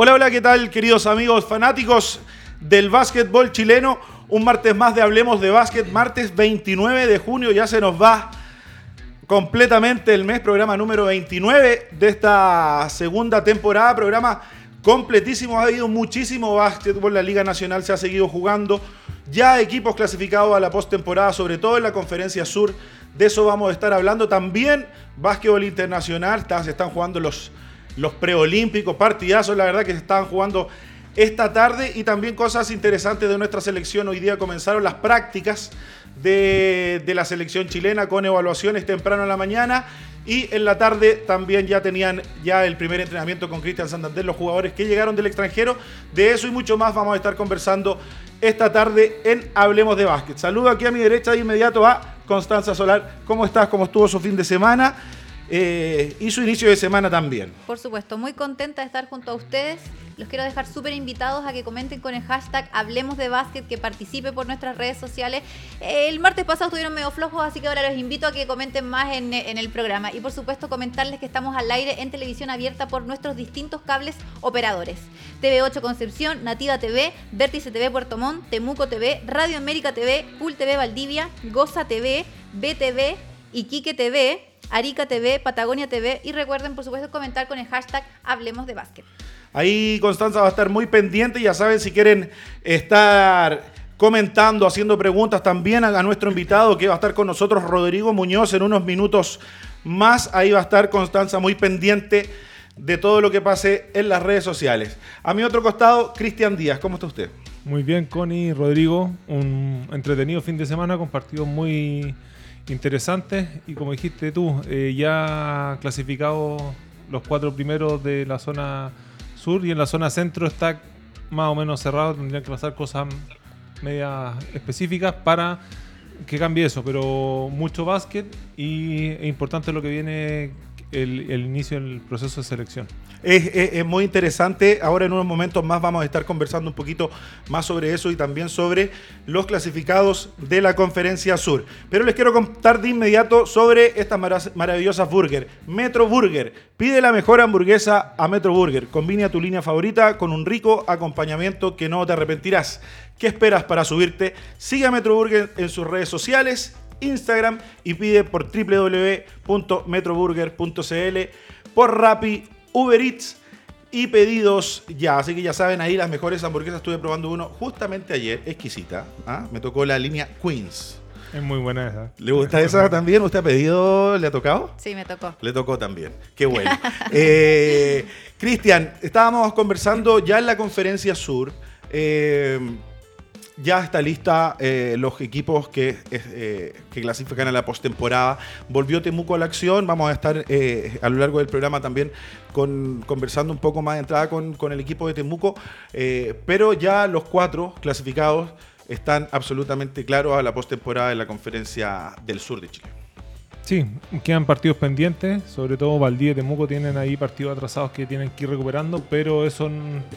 Hola, hola, ¿qué tal, queridos amigos fanáticos del básquetbol chileno? Un martes más de Hablemos de Básquet, martes 29 de junio, ya se nos va completamente el mes, programa número 29 de esta segunda temporada, programa completísimo, ha habido muchísimo básquetbol, la Liga Nacional se ha seguido jugando, ya equipos clasificados a la postemporada, sobre todo en la Conferencia Sur, de eso vamos a estar hablando, también básquetbol internacional, se están jugando los los preolímpicos, partidazos, la verdad que se estaban jugando esta tarde y también cosas interesantes de nuestra selección. Hoy día comenzaron las prácticas de, la selección chilena con evaluaciones temprano en la mañana y en la tarde también ya tenían ya el primer entrenamiento con Cristian Santander, los jugadores que llegaron del extranjero. De eso y mucho más vamos a estar conversando esta tarde en Hablemos de Básquet. Saludo aquí a mi derecha de inmediato a Constanza Solar. ¿Cómo estás? ¿Cómo estuvo su fin de semana? Eh, y su inicio de semana también. Por supuesto, muy contenta de estar junto a ustedes. Los quiero dejar súper invitados a que comenten con el hashtag Hablemos de Básquet, que participe por nuestras redes sociales. El martes pasado estuvieron medio flojos, así que ahora los invito a que comenten más en, el programa. Y por supuesto, comentarles que estamos al aire en televisión abierta por nuestros distintos cables operadores. TV8 Concepción, Nativa TV, Vértice TV Puerto Montt, Temuco TV, Radio América TV, Pool TV Valdivia, Goza TV, BTV, Iquique TV, Arica TV, Patagonia TV y recuerden por supuesto comentar con el hashtag Hablemos de Básquet. Ahí Constanza va a estar muy pendiente, ya saben si quieren estar comentando, haciendo preguntas también a, nuestro invitado que va a estar con nosotros, Rodrigo Muñoz, en unos minutos más. Ahí va a estar Constanza muy pendiente de todo lo que pase en las redes sociales. A mi otro costado, Cristian Díaz, ¿cómo está usted? Muy bien, Connie, Rodrigo. Un entretenido fin de semana con partidos muy interesantes y como dijiste tú, eh, ya clasificados los cuatro primeros de la zona sur y en la zona centro está más o menos cerrado, tendrían que pasar cosas medias específicas para que cambie eso, pero mucho básquet y es importante lo que viene el, inicio del proceso de selección. Es, muy interesante. Ahora en unos momentos más vamos a estar conversando un poquito más sobre eso y también sobre los clasificados de la Conferencia Sur. Pero les quiero contar de inmediato sobre estas maravillosas burger. Metro Burger. Pide la mejor hamburguesa a Metro Burger. Combina tu línea favorita con un rico acompañamiento que no te arrepentirás. ¿Qué esperas para subirte? Sigue a Metro Burger en sus redes sociales Instagram y pide por www.metroburger.cl, por Rappi, Uber Eats y pedidos ya. Así que ya saben, ahí las mejores hamburguesas. Estuve probando uno justamente ayer, exquisita. ¿ah? Me tocó la línea Queens. Es muy buena esa. ¿Le gusta esa también? ¿Usted ha pedido? ¿Le ha tocado? Sí, me tocó. Le tocó también. Qué bueno. eh, Cristian, estábamos conversando ya en la conferencia sur. Eh, ya está lista eh, los equipos que, eh, que, clasifican a la postemporada. Volvió Temuco a la acción. Vamos a estar eh, a lo largo del programa también con, conversando un poco más de entrada con, con el equipo de Temuco. pero ya los cuatro clasificados están absolutamente claros a la postemporada de la Conferencia del Sur de Chile. Sí, quedan partidos pendientes, sobre todo Valdía y Temuco tienen ahí partidos atrasados que tienen que ir recuperando, pero eso,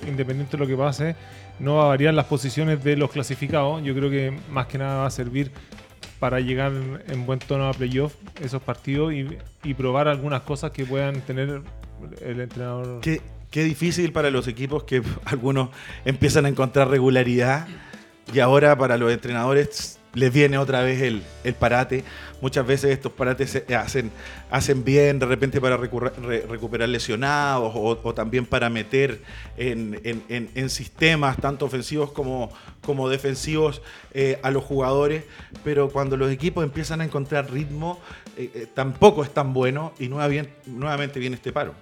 independiente de lo que pase, no va a variar las posiciones de los clasificados. Yo creo que más que nada va a servir para llegar en buen tono a playoff esos partidos y, probar algunas cosas que puedan tener el entrenador. Qué, qué difícil para los equipos que algunos empiezan a encontrar regularidad y ahora para los entrenadores les viene otra vez el, parate. Muchas veces estos parates se hacen, hacen bien de repente para recuperar lesionados o, también para meter en, sistemas tanto ofensivos como, como defensivos eh, a los jugadores. Pero cuando los equipos empiezan a encontrar ritmo, eh, eh, tampoco es tan bueno y nuevamente viene este paro.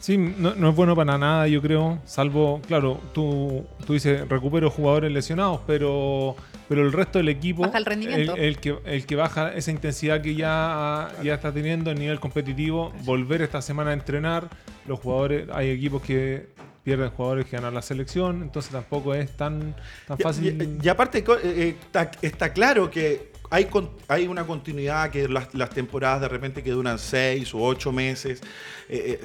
Sí, no, es bueno para nada, yo creo, salvo, claro, tú, tú dices recupero jugadores lesionados, pero pero el resto del equipo, baja el, rendimiento. El, que, el que baja esa intensidad que ya, ya está teniendo a nivel competitivo, volver esta semana a entrenar, los jugadores, hay equipos que pierden jugadores que ganan la selección, entonces tampoco es tan, tan fácil. Y, aparte eh, eh, está, claro que hay, hay una continuidad que las, las, temporadas de repente que duran seis u ocho meses. Eh,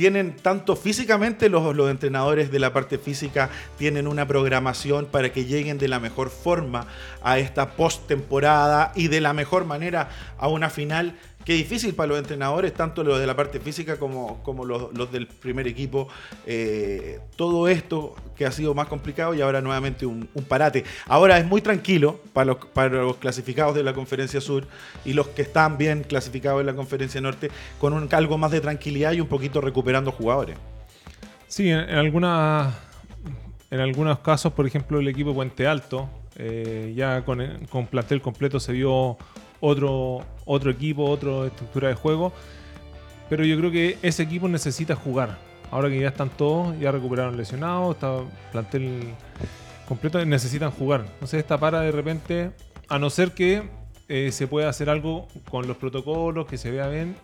tienen tanto físicamente los, los, entrenadores de la parte física tienen una programación para que lleguen de la mejor forma a esta postemporada y de la mejor manera a una final Qué difícil para los entrenadores, tanto los de la parte física como, los, del primer equipo. Eh, todo esto que ha sido más complicado y ahora nuevamente un, parate. Ahora es muy tranquilo para los, clasificados de la Conferencia Sur y los que están bien clasificados en la Conferencia Norte, con un, algo más de tranquilidad y un poquito recuperando jugadores. Sí, en, en algunas en algunos casos, por ejemplo, el equipo Puente Alto, eh, ya con, con, plantel completo se vio otro, otro equipo, otra estructura de juego. Pero yo creo que ese equipo necesita jugar. Ahora que ya están todos, ya recuperaron lesionados, está plantel completo, necesitan jugar. Entonces esta para de repente, a no ser que eh, se pueda hacer algo con los protocolos, que se vea bien,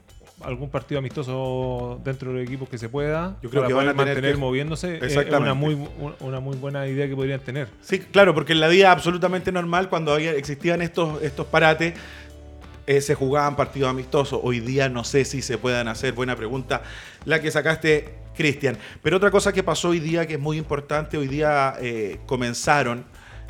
algún partido amistoso dentro del equipo que se pueda. Yo creo que van a mantener que... moviéndose. Es una muy, una muy buena idea que podrían tener. Sí, claro, porque en la vida absolutamente normal, cuando había, existían estos, estos parates, eh, se jugaban partidos amistosos. Hoy día no sé si se puedan hacer. Buena pregunta la que sacaste, Cristian. Pero otra cosa que pasó hoy día que es muy importante, hoy día eh, comenzaron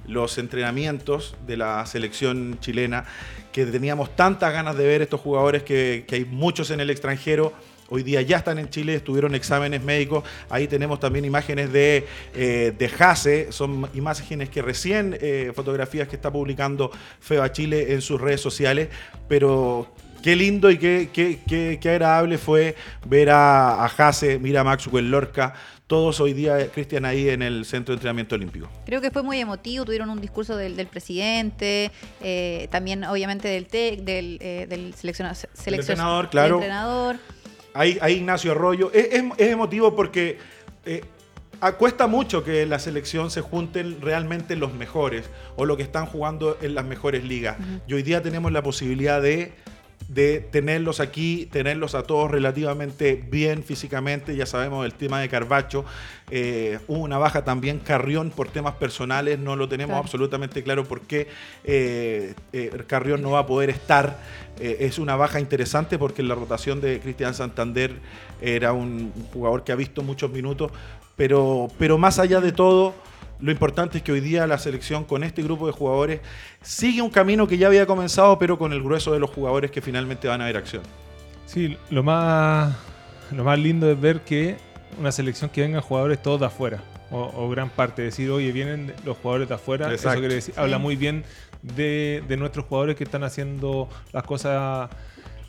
los entrenamientos de la selección chilena, que teníamos tantas ganas de ver estos jugadores que, que hay muchos en el extranjero. Hoy día ya están en Chile, estuvieron exámenes médicos. Ahí tenemos también imágenes de, eh, de Jase, son imágenes que recién, eh, fotografías que está publicando FEBA Chile en sus redes sociales, pero qué lindo y qué, qué, qué, qué agradable fue ver a, a Jase, mira a Maxwell Lorca, todos hoy día, Cristian, ahí en el Centro de Entrenamiento Olímpico. Creo que fue muy emotivo, tuvieron un discurso del, del presidente, eh, también obviamente del TEC, del, eh, del seleccionador, seleccionador, claro. entrenador. Ahí, ahí, Ignacio Arroyo. Es, es, es emotivo porque eh, cuesta mucho que la selección se junten realmente los mejores o los que están jugando en las mejores ligas. Uh -huh. Y hoy día tenemos la posibilidad de de tenerlos aquí, tenerlos a todos relativamente bien físicamente. Ya sabemos el tema de Carbacho. Eh, hubo una baja también Carrión por temas personales. No lo tenemos claro. absolutamente claro por qué eh, eh, Carrión no va a poder estar. Es una baja interesante porque en la rotación de Cristian Santander era un jugador que ha visto muchos minutos. Pero, pero más allá de todo lo importante es que hoy día la selección con este grupo de jugadores sigue un camino que ya había comenzado, pero con el grueso de los jugadores que finalmente van a ver acción. Sí, lo más, lo más lindo es ver que una selección que vengan jugadores todos de afuera, o, o gran parte, decir, oye, vienen los jugadores de afuera, Exacto. eso quiere decir, sí. habla muy bien de, de, nuestros jugadores que están haciendo las cosas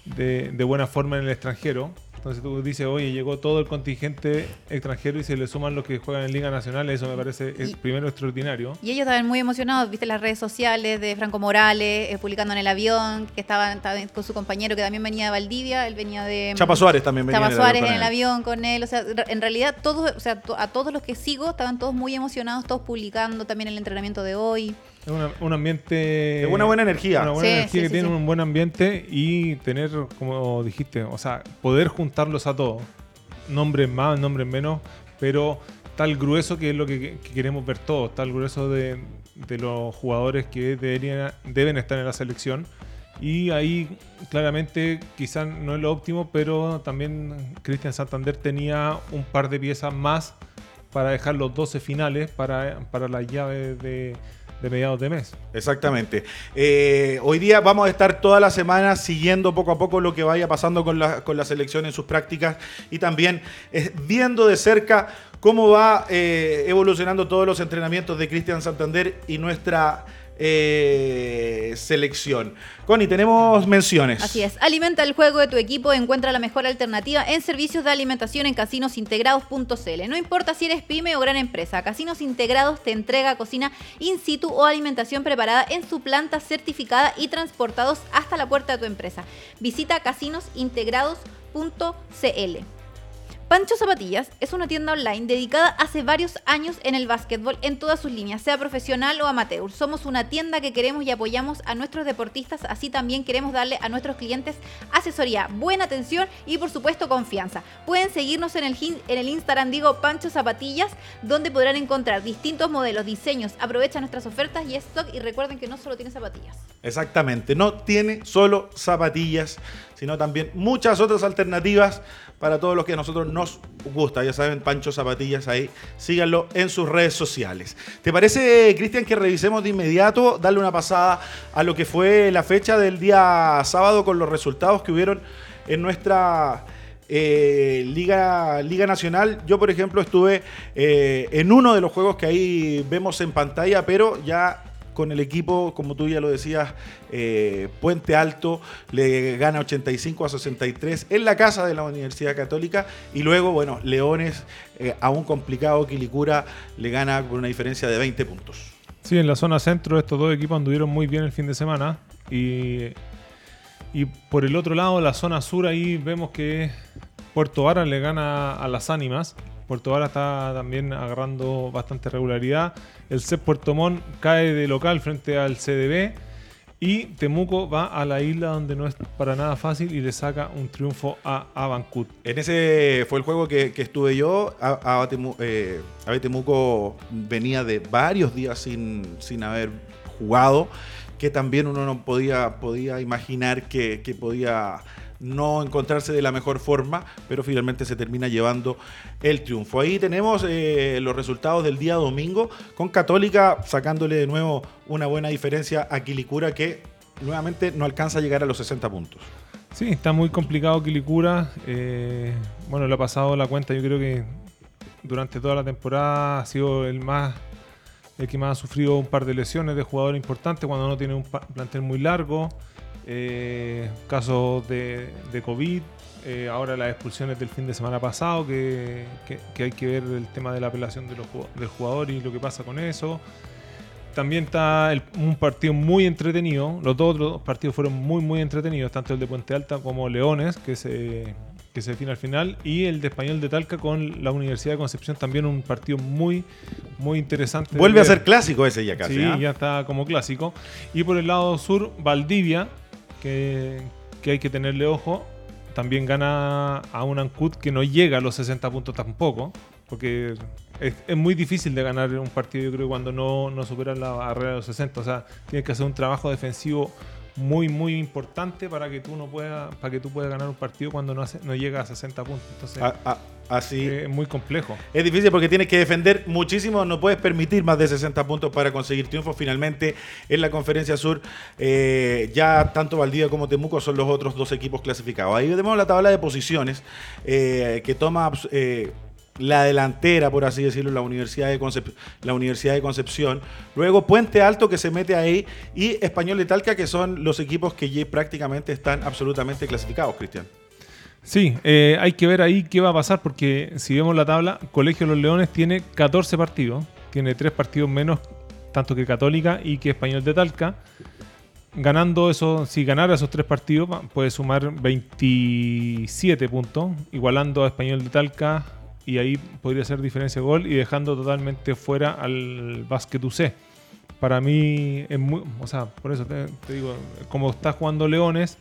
de, de buena forma en el extranjero entonces tú dices, oye, llegó todo el contingente extranjero y se le suman los que juegan en Liga Nacional, eso me parece y, primero extraordinario. Y ellos estaban muy emocionados, viste las redes sociales de Franco Morales, eh, publicando en el avión, que estaban, estaban, con su compañero que también venía de Valdivia, él venía de... Chapa Suárez también venía. Chapa Suárez en el avión con él, o sea, en realidad todos, o sea, a todos los que sigo estaban todos muy emocionados, todos publicando también el entrenamiento de hoy. Es una, un ambiente. De una buena energía. Una buena sí, energía sí, que sí, tiene un buen ambiente y tener, como dijiste, o sea, poder juntarlos a todos. Nombres más, nombres menos, pero tal grueso que es lo que, que queremos ver todos, tal grueso de, de los jugadores que deberían, deben estar en la selección. Y ahí claramente quizás no es lo óptimo, pero también Cristian Santander tenía un par de piezas más para dejar los 12 finales para, para la llave de, de mediados de mes. Exactamente. Eh, hoy día vamos a estar toda la semana siguiendo poco a poco lo que vaya pasando con la, con la selección en sus prácticas y también eh, viendo de cerca cómo va eh, evolucionando todos los entrenamientos de Cristian Santander y nuestra eh, selección. Connie, tenemos menciones. Así es. Alimenta el juego de tu equipo. Encuentra la mejor alternativa en servicios de alimentación en casinosintegrados.cl. No importa si eres pyme o gran empresa, Casinos Integrados te entrega cocina in situ o alimentación preparada en su planta certificada y transportados hasta la puerta de tu empresa. Visita casinosintegrados.cl. Pancho Zapatillas es una tienda online dedicada hace varios años en el básquetbol en todas sus líneas, sea profesional o amateur. Somos una tienda que queremos y apoyamos a nuestros deportistas, así también queremos darle a nuestros clientes asesoría, buena atención y por supuesto confianza. Pueden seguirnos en el, Instagram, digo Pancho Zapatillas, donde podrán encontrar distintos modelos, diseños. Aprovecha nuestras ofertas y stock y recuerden que no solo tiene zapatillas. Exactamente, no tiene solo zapatillas, sino también muchas otras alternativas para todos los que a nosotros nos gusta. Ya saben, Pancho Zapatillas ahí, síganlo en sus redes sociales. ¿Te parece, Cristian, que revisemos de inmediato, darle una pasada a lo que fue la fecha del día sábado con los resultados que hubieron en nuestra eh, Liga, Liga Nacional. Yo, por ejemplo, estuve eh, en uno de los juegos que ahí vemos en pantalla, pero ya con el equipo, como tú ya lo decías, eh, Puente Alto le gana 85 a 63 en la casa de la Universidad Católica. Y luego, bueno, Leones, eh, aún complicado, Quilicura le gana con una diferencia de 20 puntos. Sí, en la zona centro estos dos equipos anduvieron muy bien el fin de semana. Y, y por el otro lado, la zona sur, ahí vemos que Puerto Vara le gana a las ánimas Puerto Vara está también agarrando bastante regularidad. El CEP Puerto Montt cae de local frente al CDB. Y Temuco va a la isla donde no es para nada fácil y le saca un triunfo a Abancut. En ese fue el juego que, estuve yo. A, eh, Temuco venía de varios días sin, sin haber jugado, que también uno no podía, podía imaginar que podía no encontrarse de la mejor forma, pero finalmente se termina llevando el triunfo. Ahí tenemos eh, los resultados del día domingo, con Católica sacándole de nuevo una buena diferencia a Quilicura que nuevamente no alcanza a llegar a los 60 puntos. Sí, está muy complicado Quilicura. Eh, bueno, lo ha pasado la cuenta, yo creo que durante toda la temporada ha sido el más el que más ha sufrido un par de lesiones de jugadores importantes cuando no tiene un plantel muy largo eh, casos de, COVID, eh, ahora las expulsiones del fin de semana pasado, que, hay que ver el tema de la apelación de los, del jugador y lo que pasa con eso. También está un partido muy entretenido, los dos otros partidos fueron muy muy entretenidos, tanto el de Puente Alta como Leones, que se, que se define al final, y el de Español de Talca con la Universidad de Concepción, también un partido muy muy interesante. Vuelve a ser clásico ese ya casi. Sí, ¿ah? ya está como clásico. Y por el lado sur, Valdivia, que, hay que tenerle ojo. También gana a un Ancud que no llega a los 60 puntos tampoco, porque es, muy difícil de ganar un partido, yo creo, cuando no, no superan la barrera de los 60. O sea, tienes que hacer un trabajo defensivo muy, muy importante para que tú no puedas, para que tú puedas ganar un partido cuando no, hace, no llega a 60 puntos. Entonces, así es muy complejo. Es difícil porque tienes que defender muchísimo, no puedes permitir más de 60 puntos para conseguir triunfo. Finalmente, en la conferencia sur, eh, ya tanto Valdivia como Temuco son los otros dos equipos clasificados. Ahí vemos la tabla de posiciones eh, que toma eh, la delantera, por así decirlo, la Universidad, de la Universidad de Concepción. Luego Puente Alto que se mete ahí y Español de Talca que son los equipos que ya prácticamente están absolutamente clasificados, Cristian. Sí, eh, hay que ver ahí qué va a pasar porque si vemos la tabla, Colegio de los Leones tiene 14 partidos, tiene 3 partidos menos tanto que Católica y que Español de Talca. Ganando eso, si ganara esos tres partidos, puede sumar 27 puntos, igualando a Español de Talca, y ahí podría ser diferencia de gol y dejando totalmente fuera al básquet UC. Para mí es muy, o sea, por eso te digo, como está jugando Leones,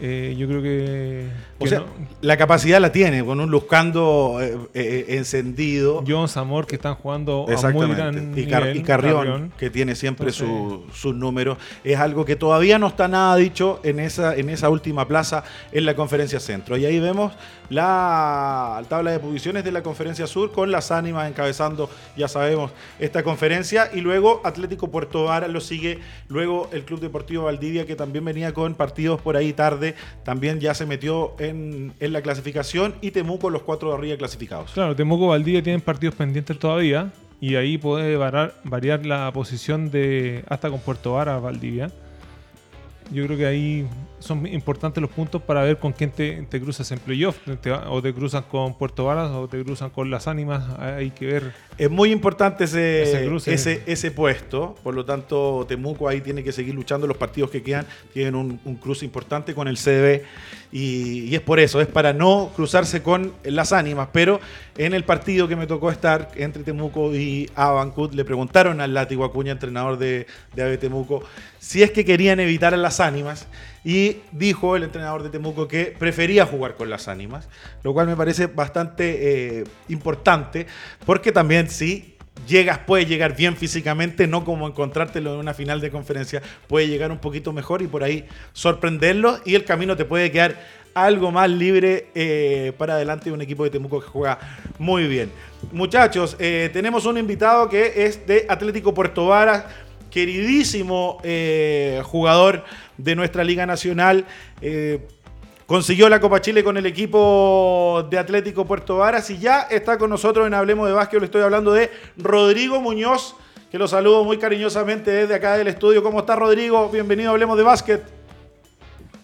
eh, yo creo que. o sea, la capacidad la tiene, con un Luscando eh, eh, encendido. John Zamor, que están jugando a muy gran y, Carrión, que tiene siempre sus números. Es algo que todavía no está nada dicho en esa, en esa última plaza en la conferencia centro. Y ahí vemos la tabla de posiciones de la conferencia sur con las ánimas encabezando, ya sabemos, esta conferencia. Y luego Atlético Puerto Vara lo sigue. Luego el Club Deportivo Valdivia, que también venía con partidos por ahí tarde también ya se metió en, la clasificación y Temuco los cuatro de arriba clasificados. Claro, Temuco Valdivia tienen partidos pendientes todavía y ahí puede variar, la posición de hasta con Puerto Vara Valdivia. Yo creo que ahí son importantes los puntos para ver con quién te, cruzas en playoff. o te cruzan con Puerto Varas o te cruzan con las ánimas. Hay que ver. Es muy importante ese, ese, ese, puesto. Por lo tanto, Temuco ahí tiene que seguir luchando los partidos que quedan. Tienen un, un cruce importante con el CDB. Y, es por eso, es para no cruzarse con las ánimas. Pero en el partido que me tocó estar entre Temuco y Abancut, le preguntaron al Látigo Acuña, entrenador de, de Ave Temuco, si es que querían evitar a las ánimas. Y dijo el entrenador de Temuco que prefería jugar con las ánimas, lo cual me parece bastante eh, importante, porque también sí llegas, puedes llegar bien físicamente, no como encontrártelo en una final de conferencia, puede llegar un poquito mejor y por ahí sorprenderlo y el camino te puede quedar algo más libre eh, para adelante de un equipo de Temuco que juega muy bien. Muchachos, eh, tenemos un invitado que es de Atlético Puerto Varas, queridísimo eh, jugador de nuestra Liga Nacional. consiguió la Copa Chile con el equipo de Atlético Puerto Varas y ya está con nosotros en Hablemos de Básquet. Le estoy hablando de Rodrigo Muñoz, que lo saludo muy cariñosamente desde acá del estudio. ¿Cómo está Rodrigo? Bienvenido a Hablemos de Básquet.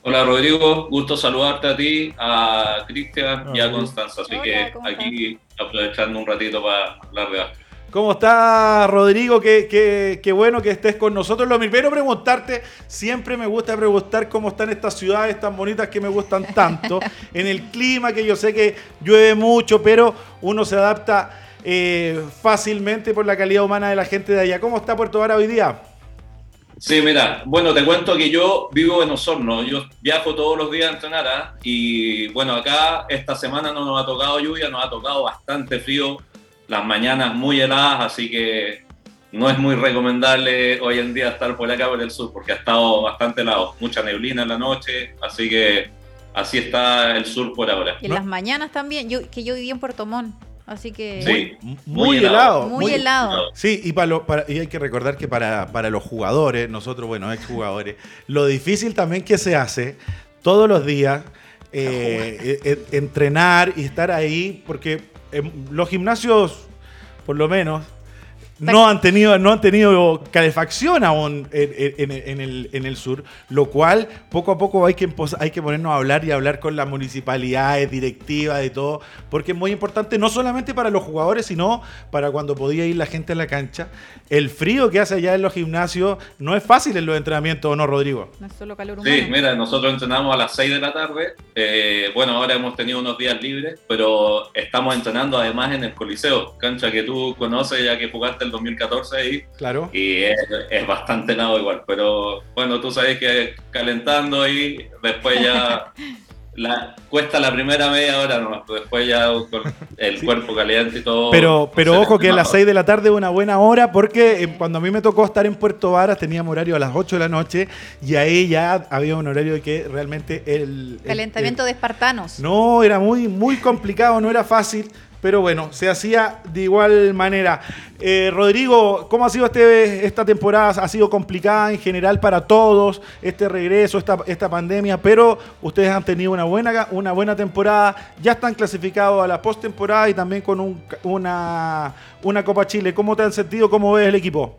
Hola Rodrigo, gusto saludarte a ti, a Cristian y a Constanza. Así que aquí aprovechando un ratito para hablar de básquet. ¿Cómo está Rodrigo? Qué, bueno que estés con nosotros. Lo primero preguntarte, siempre me gusta preguntar cómo están estas ciudades tan bonitas que me gustan tanto, en el clima que yo sé que llueve mucho, pero uno se adapta eh, fácilmente por la calidad humana de la gente de allá. ¿Cómo está Puerto Vara hoy día? Sí, mira, bueno, te cuento que yo vivo en Osorno, yo viajo todos los días a entrenar ¿ah? y bueno, acá esta semana no nos ha tocado lluvia, nos ha tocado bastante frío, las mañanas muy heladas, así que no es muy recomendable hoy en día estar por acá por el sur porque ha estado bastante helado, mucha neblina en la noche, así que así está el sur por ahora. Y en las mañanas también, yo, que yo viví en Puerto Montt. Así que. muy, helado. Muy, helado. Sí, y, para, y hay que recordar que para, los jugadores, nosotros, bueno, exjugadores, lo difícil también que se hace todos los días, eh, eh, entrenar y estar ahí, porque los gimnasios, por lo menos, no han tenido, no han tenido calefacción aún en, el, sur, lo cual poco a poco hay que, hay que ponernos a hablar y hablar con las municipalidades, directivas, de todo, porque es muy importante no solamente para los jugadores, sino para cuando podía ir la gente a la cancha. El frío que hace allá en los gimnasios no es fácil en los entrenamientos, ¿o no, Rodrigo? No es solo calor humano. Sí, mira, nosotros entrenamos a las 6 de la tarde. Eh, bueno, ahora hemos tenido unos días libres, pero estamos entrenando además en el Coliseo, cancha que tú conoces ya que jugaste 2014 ahí. Claro. Y es, bastante nada igual. Pero bueno, tú sabes que calentando y después ya la, cuesta la primera media hora nomás, después ya el cuerpo caliente y todo. Pero, pero ojo que a las 6 de la tarde es una buena hora porque eh, cuando a mí me tocó estar en Puerto Varas teníamos horario a las 8 de la noche y ahí ya había un horario de que realmente el... Calentamiento de espartanos. No, era muy, muy complicado, no era fácil. Pero bueno, se hacía de igual manera. Eh, Rodrigo, ¿cómo ha sido este, esta temporada? Ha sido complicada en general para todos, este regreso, esta, esta pandemia, pero ustedes han tenido una buena, una buena temporada, ya están clasificados a la postemporada y también con una, una Copa Chile. ¿Cómo te han sentido? ¿Cómo ves el equipo?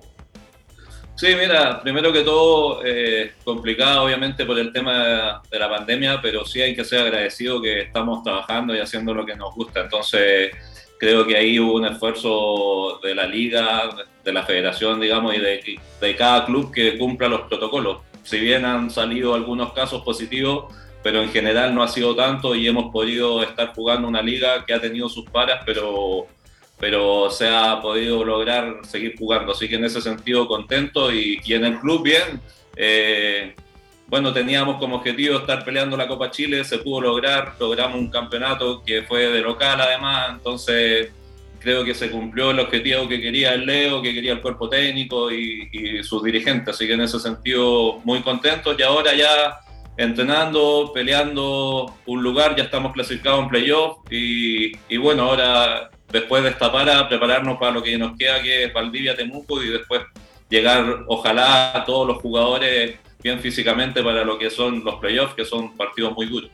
Sí, mira, primero que todo, eh, complicado obviamente por el tema de la pandemia, pero sí hay que ser agradecido que estamos trabajando y haciendo lo que nos gusta. Entonces, creo que ahí hubo un esfuerzo de la liga, de la federación, digamos, y de, de cada club que cumpla los protocolos. Si bien han salido algunos casos positivos, pero en general no ha sido tanto y hemos podido estar jugando una liga que ha tenido sus paras, pero pero se ha podido lograr seguir jugando. Así que en ese sentido contento y, en el club bien. Eh, bueno, teníamos como objetivo estar peleando la Copa Chile, se pudo lograr, logramos un campeonato que fue de local además, entonces creo que se cumplió el objetivo que quería el Leo, que quería el cuerpo técnico y, sus dirigentes, así que en ese sentido muy contentos y ahora ya entrenando, peleando un lugar, ya estamos clasificados en playoff y, y bueno, ahora después de esta para, prepararnos para lo que nos queda, que es Valdivia, Temuco, y después llegar, ojalá, a todos los jugadores bien físicamente para lo que son los playoffs, que son partidos muy duros.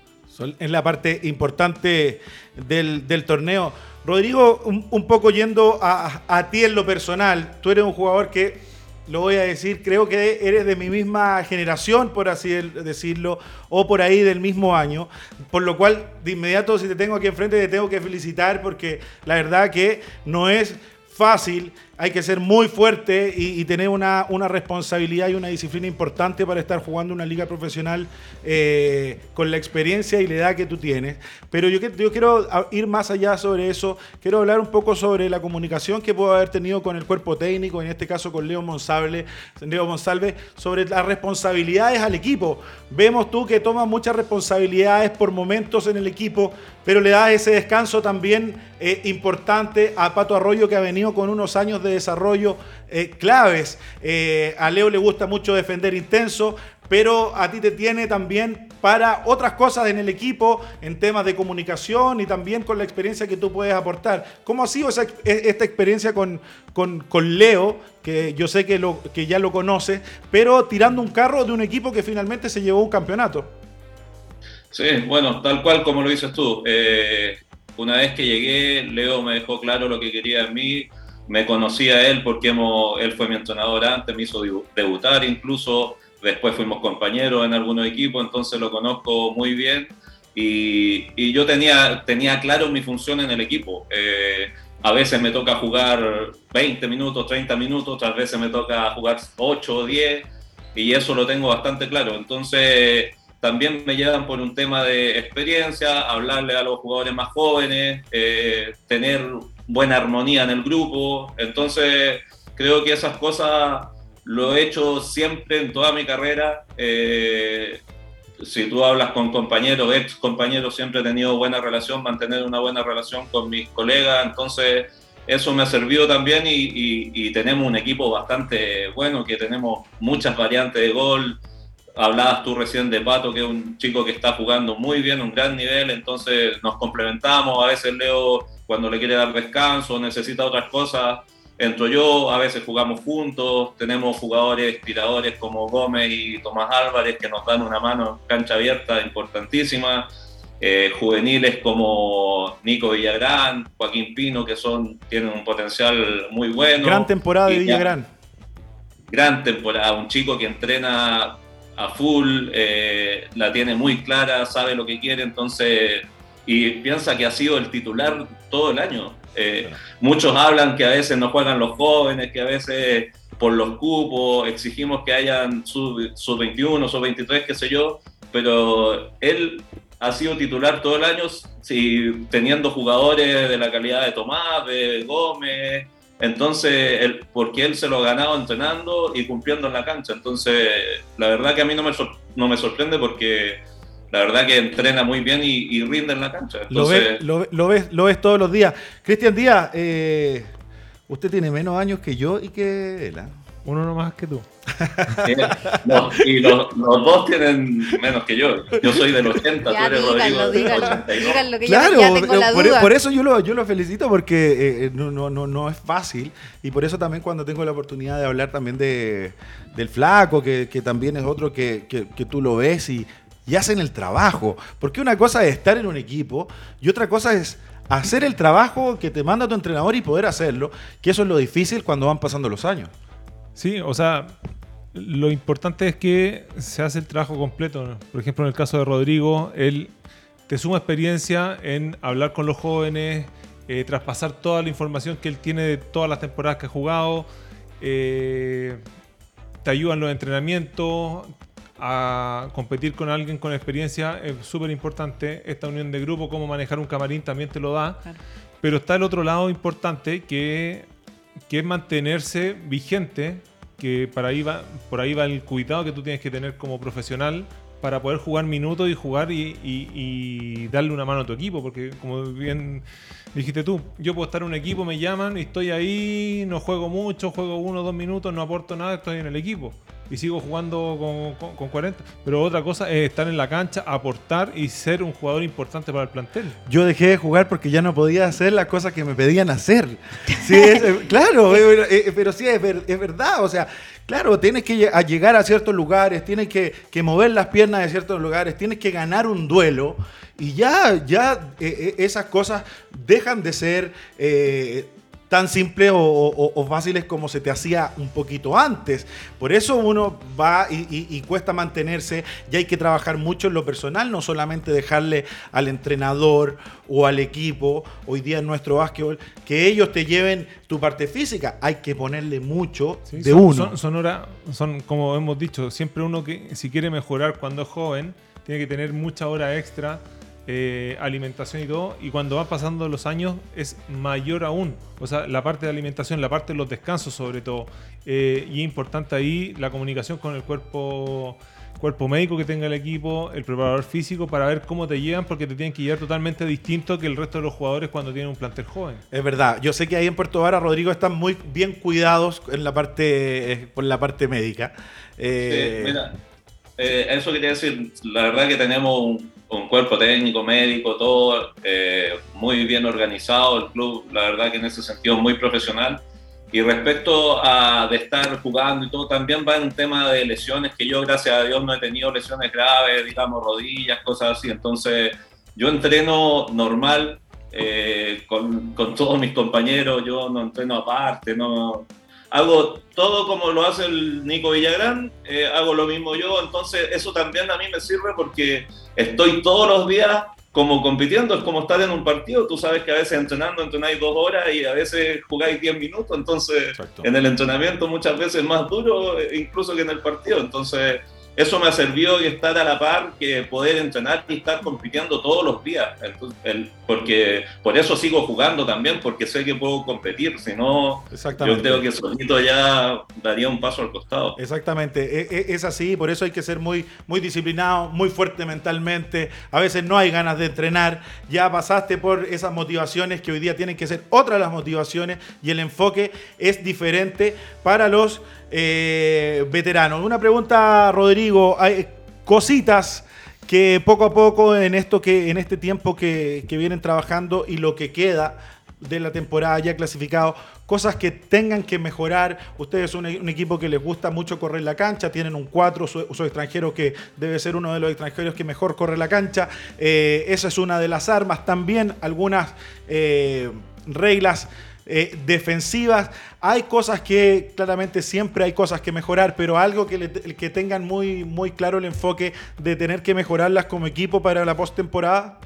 Es la parte importante del, torneo. Rodrigo, un, poco yendo a, a ti en lo personal, tú eres un jugador que lo voy a decir, creo que eres de mi misma generación, por así decirlo, o por ahí del mismo año, por lo cual de inmediato si te tengo aquí enfrente te tengo que felicitar porque la verdad que no es fácil hay que ser muy fuerte y, tener una, responsabilidad y una disciplina importante para estar jugando una liga profesional eh, con la experiencia y la edad que tú tienes. Pero yo, yo quiero ir más allá sobre eso. Quiero hablar un poco sobre la comunicación que puedo haber tenido con el cuerpo técnico, en este caso con Leo Monsalve, Leo Monsalve sobre las responsabilidades al equipo. Vemos tú que tomas muchas responsabilidades por momentos en el equipo, pero le das ese descanso también eh, importante a Pato Arroyo que ha venido con unos años de de desarrollo eh, claves. Eh, a Leo le gusta mucho defender intenso, pero a ti te tiene también para otras cosas en el equipo, en temas de comunicación y también con la experiencia que tú puedes aportar. ¿Cómo ha sido e, esta experiencia con, con, Leo, que yo sé que, lo, que ya lo conoce, pero tirando un carro de un equipo que finalmente se llevó un campeonato? Sí, bueno, tal cual como lo dices tú. Eh, una vez que llegué, Leo me dejó claro lo que quería en mí. Me conocía él porque hemos, él fue mi entrenador antes, me hizo debutar incluso después fuimos compañeros en algunos equipos, entonces lo conozco muy bien y, yo tenía, tenía claro mi función en el equipo. Eh, a veces me toca jugar 20 minutos, 30 minutos, otras veces me toca jugar 8 o 10 y eso lo tengo bastante claro. Entonces también me llevan por un tema de experiencia, hablarle a los jugadores más jóvenes, eh, tener buena armonía en el grupo. Entonces creo que esas cosas lo he hecho siempre en toda mi carrera. Eh, si tú hablas con compañeros, ex compañeros, siempre he tenido buena relación, mantener una buena relación con mis colegas, entonces eso me ha servido también y, tenemos un equipo bastante bueno, que tenemos muchas variantes de gol. Hablabas tú recién de Pato, que es un chico que está jugando muy bien, un gran nivel, entonces nos complementamos, a veces Leo cuando le quiere dar descanso, necesita otras cosas, entro yo, a veces jugamos juntos, tenemos jugadores tiradores como Gómez y Tomás Álvarez que nos dan una mano en cancha abierta importantísima, eh, juveniles como Nico Villagrán, Joaquín Pino, que son, tienen un potencial muy bueno. Gran temporada de Villagrán. gran temporada, un chico que entrena a full, eh, la tiene muy clara, sabe lo que quiere, entonces, y piensa que ha sido el titular todo el año. Eh, muchos hablan que a veces no juegan los jóvenes, que a veces por los cupos exigimos que hayan sub-21, sub-23, qué sé yo, pero él ha sido titular todo el año, teniendo jugadores de la calidad de Tomás, de Gómez, entonces, él, porque él se lo ha ganado entrenando y cumpliendo en la cancha. Entonces, la verdad que a mí no me, no me sorprende porque la verdad que entrena muy bien y, rinde en la cancha. lo, ves, lo, ves, lo ves todos los días. Cristian Díaz, eh, usted tiene menos años que yo y que él. ¿ah? Uno no más que tú. no, y los, dos tienen menos que yo. Yo soy del 80, tú eres Rodrigo del 82. claro, por, por, eso yo lo, yo lo felicito porque eh, eh, no, no, no, no es fácil y por eso también cuando tengo la oportunidad de hablar también de, del flaco, que, que también es otro que, que, que tú lo ves y y hacen el trabajo. Porque una cosa es estar en un equipo y otra cosa es hacer el trabajo que te manda tu entrenador y poder hacerlo, que eso es lo difícil cuando van pasando los años. Sí, o sea, lo importante es que se hace el trabajo completo. Por ejemplo, en el caso de Rodrigo, él te suma experiencia en hablar con los jóvenes, eh, traspasar toda la información que él tiene de todas las temporadas que ha jugado. Eh, te ayudan los entrenamientos, a competir con alguien con experiencia es súper importante. Esta unión de grupo, cómo manejar un camarín también te lo da. Pero está el otro lado importante que, que es mantenerse vigente, que para ahí va, por ahí va el cuidado que tú tienes que tener como profesional para poder jugar minutos y jugar y, darle una mano a tu equipo, porque como bien dijiste tú, yo puedo estar en un equipo, me llaman y estoy ahí, no juego mucho, juego uno o dos minutos, no aporto nada, estoy en el equipo y sigo jugando con, 40. Pero otra cosa es estar en la cancha, aportar y ser un jugador importante para el plantel. Yo dejé de jugar porque ya no podía hacer las cosas que me pedían hacer. Sí, eh, claro, eh, eh, pero sí es, verdad. O sea, claro, tienes que llegar a ciertos lugares, tienes que, mover las piernas de ciertos lugares, tienes que ganar un duelo. Y ya, ya esas cosas dejan de ser tan simples o, fáciles como se te hacía un poquito antes. Por eso uno va y, cuesta mantenerse y hay que trabajar mucho en lo personal, no solamente dejarle al entrenador o al equipo, hoy día en nuestro básquetbol, que ellos te lleven tu parte física, hay que ponerle mucho de uno. Son, son, como hemos dicho, siempre uno que si quiere mejorar cuando es joven, tiene que tener mucha hora extra eh, alimentación y todo, y cuando van pasando los años es mayor aún. O sea, la parte de alimentación, la parte de los descansos sobre todo. Eh, y es importante ahí la comunicación con el cuerpo cuerpo médico que tenga el equipo, el preparador físico, para ver cómo te llevan, porque te tienen que llevar totalmente distinto que el resto de los jugadores cuando tienen un plantel joven. Es verdad, yo sé que ahí en Puerto Vara, Rodrigo, están muy bien cuidados en la parte, eh, por la parte médica. Eh, mira, eh, eso quería decir, la verdad que tenemos un, cuerpo técnico, médico, todo muy bien organizado, el club, la verdad que en ese sentido muy profesional y respecto a de estar jugando y todo, también va en un tema de lesiones, que yo gracias a Dios no he tenido lesiones graves, digamos rodillas, cosas así. Entonces yo entreno normal eh, con, con, todos mis compañeros, yo no entreno aparte, no hago todo como lo hace el Nico Villagrán, eh, hago lo mismo yo, entonces eso también a mí me sirve porque estoy todos los días como compitiendo, es como estar en un partido, tú sabes que a veces entrenando entrenáis dos horas y a veces jugáis diez minutos, entonces en el entrenamiento muchas veces es más duro eh, incluso que en el partido, entonces eso me ha servido de estar a la par, que poder entrenar y estar compitiendo todos los días. porque por eso sigo jugando también, porque sé que puedo competir. Si no, yo creo que solito ya daría un paso al costado. Exactamente, e, e, es así, por eso hay que ser muy, muy disciplinado, muy fuerte mentalmente. A veces no hay ganas de entrenar. Ya pasaste por esas motivaciones que hoy día tienen que ser otras las motivaciones y el enfoque es diferente para los eh, veteranos. Una pregunta, Rodrigo. Hay cositas que poco a poco en esto que en este tiempo que, vienen trabajando y lo que queda de la temporada ya clasificado, cosas que tengan que mejorar. Ustedes son un, equipo que les gusta mucho correr la cancha, tienen un 4, su, extranjero que debe ser uno de los extranjeros que mejor corre la cancha. Eh, esa es una de las armas. También algunas eh, reglas eh, defensivas. Hay cosas que, claramente, siempre hay cosas que mejorar, pero algo que, que tengan muy, muy claro el enfoque de tener que mejorarlas como equipo para la postemporada.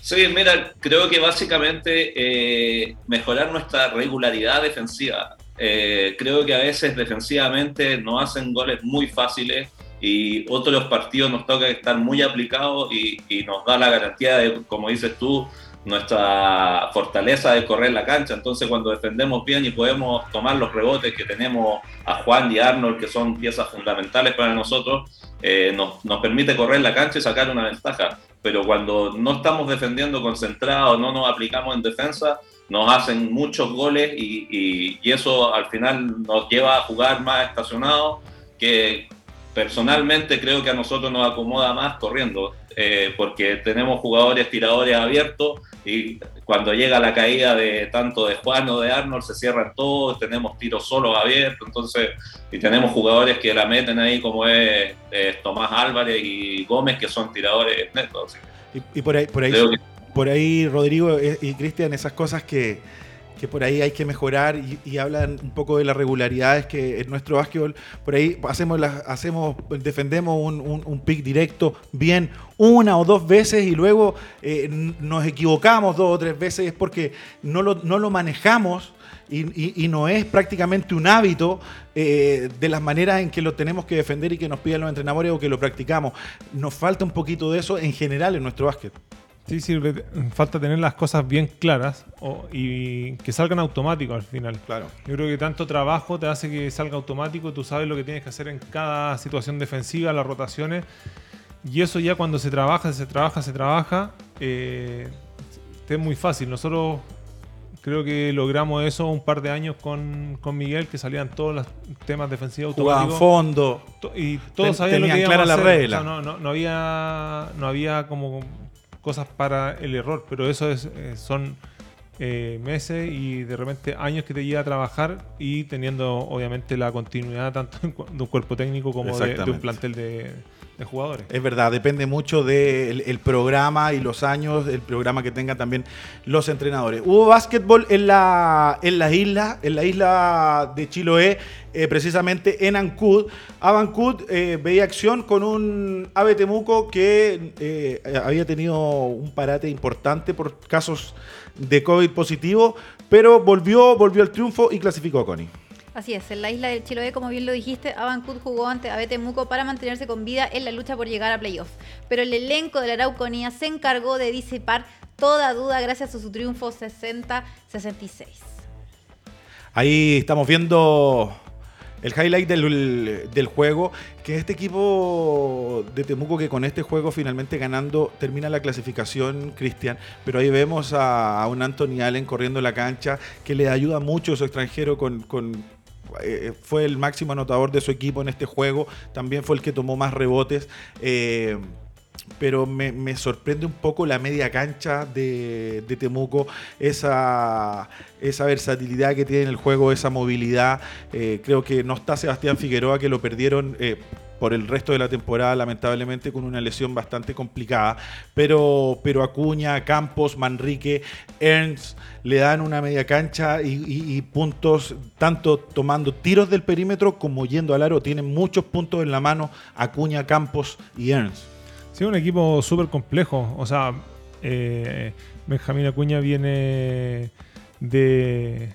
Sí, mira, creo que básicamente eh, mejorar nuestra regularidad defensiva. Eh, creo que a veces defensivamente nos hacen goles muy fáciles y otros partidos nos toca estar muy aplicados y, y nos da la garantía de, como dices tú, nuestra fortaleza de correr la cancha. Entonces, cuando defendemos bien y podemos tomar los rebotes que tenemos a Juan y Arnold, que son piezas fundamentales para nosotros, eh, nos, nos, permite correr la cancha y sacar una ventaja. Pero cuando no estamos defendiendo concentrados, no nos aplicamos en defensa, nos hacen muchos goles y, y, eso al final nos lleva a jugar más estacionados, que personalmente creo que a nosotros nos acomoda más corriendo. Eh, porque tenemos jugadores tiradores abiertos y cuando llega la caída de tanto de Juan o de Arnold se cierran todos, tenemos tiros solos abiertos, entonces, y tenemos jugadores que la meten ahí como es, Tomás Álvarez y Gómez, que son tiradores netos. Y, por ahí, por ahí, por ahí Rodrigo eh, y Cristian, esas cosas que que por ahí hay que mejorar y, hablan un poco de las regularidades que en nuestro básquetbol, por ahí hacemos, hacemos defendemos un, un, pick directo bien una o dos veces y luego eh, nos equivocamos dos o tres veces, es porque no lo, no lo manejamos. Y, no es prácticamente un hábito eh, de las maneras en que lo tenemos que defender y que nos piden los entrenadores o que lo practicamos. Nos falta un poquito de eso en general en nuestro básquet. Sí, sirve. Falta tener las cosas bien claras y que salgan automáticos al final. Claro. Yo creo que tanto trabajo te hace que salga automático, tú sabes lo que tienes que hacer en cada situación defensiva, las rotaciones. Y eso ya cuando se trabaja, se trabaja, se trabaja, eh, es muy fácil. Nosotros creo que logramos eso un par de años con, Miguel, que salían todos los temas defensivos automáticos. Jugaban fondo. Y todos sabían lo que clara la regla. no, no, no, había, no había como cosas para el error, pero eso es, eh, son eh, meses y de repente años que te lleva a trabajar y teniendo obviamente la continuidad tanto de un cuerpo técnico como de, un plantel de, jugadores. Es verdad, depende mucho del programa y los años, el programa que tengan también los entrenadores. Hubo básquetbol en la, en la isla, en la isla de Chiloé, eh, precisamente en Ancud. Avancud eh, veía acción con un ave temuco que eh, había tenido un parate importante por casos de COVID positivo, pero volvió, volvió al triunfo y clasificó a Connie. Así es, en la isla del Chiloé, como bien lo dijiste, Avancud jugó ante Ave Temuco para mantenerse con vida en la lucha por llegar a playoff. Pero el elenco de la Arauconía se encargó de disipar toda duda gracias a su triunfo 60-66. Ahí estamos viendo el highlight del, del, juego, que este equipo de Temuco que con este juego finalmente ganando termina la clasificación, Cristian, pero ahí vemos a, un Anthony Allen corriendo la cancha que le ayuda mucho a su extranjero con, eh, fue el máximo anotador de su equipo en este juego, también fue el que tomó más rebotes. Eh, pero me, sorprende un poco la media cancha de, Temuco, esa, versatilidad que tiene en el juego, esa movilidad. Eh, creo que no está Sebastián Figueroa, que lo perdieron por el resto de la temporada, lamentablemente con una lesión bastante complicada. Pero, pero Acuña, Campos, Manrique, Ernst le dan una media cancha y, puntos, tanto tomando tiros del perímetro como yendo al aro. Tienen muchos puntos en la mano Acuña, Campos y Ernst. Sí, un equipo súper complejo. O sea, eh, Benjamín Acuña viene de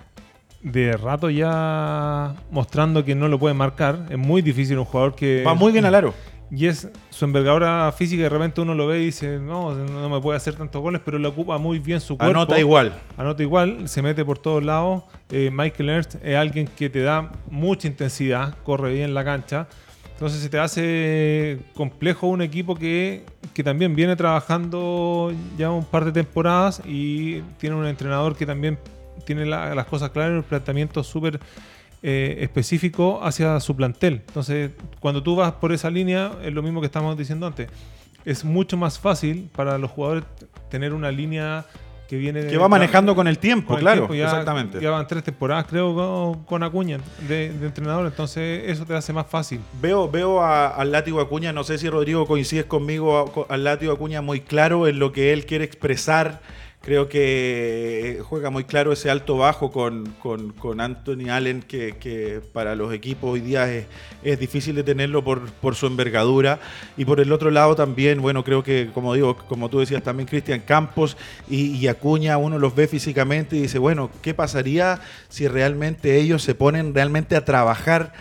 de rato ya mostrando que no lo puede marcar. Es muy difícil un jugador que. Va muy bien al aro. Y es su envergadura física, de repente uno lo ve y dice, no, no me puede hacer tantos goles, pero le ocupa muy bien su cuerpo. Anota igual. Anota igual, se mete por todos lados. Eh, Michael Ernst es alguien que te da mucha intensidad, corre bien la cancha. Entonces se te hace complejo un equipo que, que también viene trabajando ya un par de temporadas y tiene un entrenador que también tiene las cosas claras en un planteamiento súper eh, específico hacia su plantel. Entonces, cuando tú vas por esa línea, es lo mismo que estamos diciendo antes. Es mucho más fácil para los jugadores tener una línea que viene que va manejando con el tiempo, claro, Ya, exactamente. Ya van tres temporadas, creo, con, Acuña de, entrenador, entonces eso te hace más fácil. Veo, veo al látigo Acuña, no sé si Rodrigo coincides conmigo, al látigo Acuña muy claro en lo que él quiere expresar Creo que juega muy claro ese alto bajo con, con, Anthony Allen, que, para los equipos hoy día es, difícil de tenerlo por, por, su envergadura. Y por el otro lado también, bueno, creo que, como digo, como tú decías también, Cristian Campos y Acuña, uno los ve físicamente y dice, bueno, ¿qué pasaría si realmente ellos se ponen realmente a trabajar?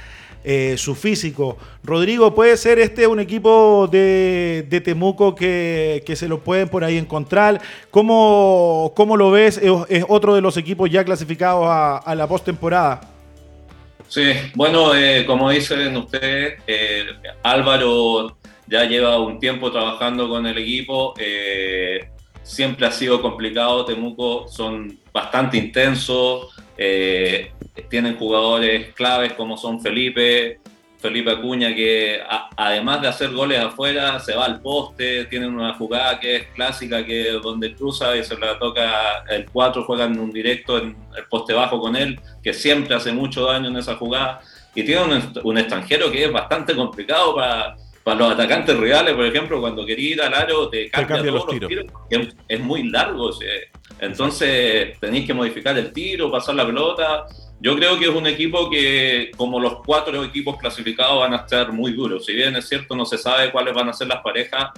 Eh, su físico. Rodrigo, ¿puede ser este un equipo de, Temuco que, se lo pueden por ahí encontrar? ¿Cómo, cómo lo ves? ¿Es, otro de los equipos ya clasificados a, la postemporada? Sí, bueno, eh, como dicen ustedes, eh, Álvaro ya lleva un tiempo trabajando con el equipo. siempre ha sido complicado. Temuco son bastante intensos. Eh, tienen jugadores claves como son Felipe, Felipe Acuña, que además de hacer goles afuera, se va al poste, tienen una jugada que es clásica, que donde cruza y se la toca el 4, juegan un directo en el poste bajo con él, que siempre hace mucho daño en esa jugada. Y tiene un, extranjero que es bastante complicado para, para los atacantes reales, por ejemplo, cuando quería ir al aro, te cambia, todos los tiros. es, muy largo. Entonces tenéis que modificar el tiro, pasar la pelota. Yo creo que es un equipo que, como los cuatro equipos clasificados, van a estar muy duros. Si bien es cierto, no se sabe cuáles van a ser las parejas,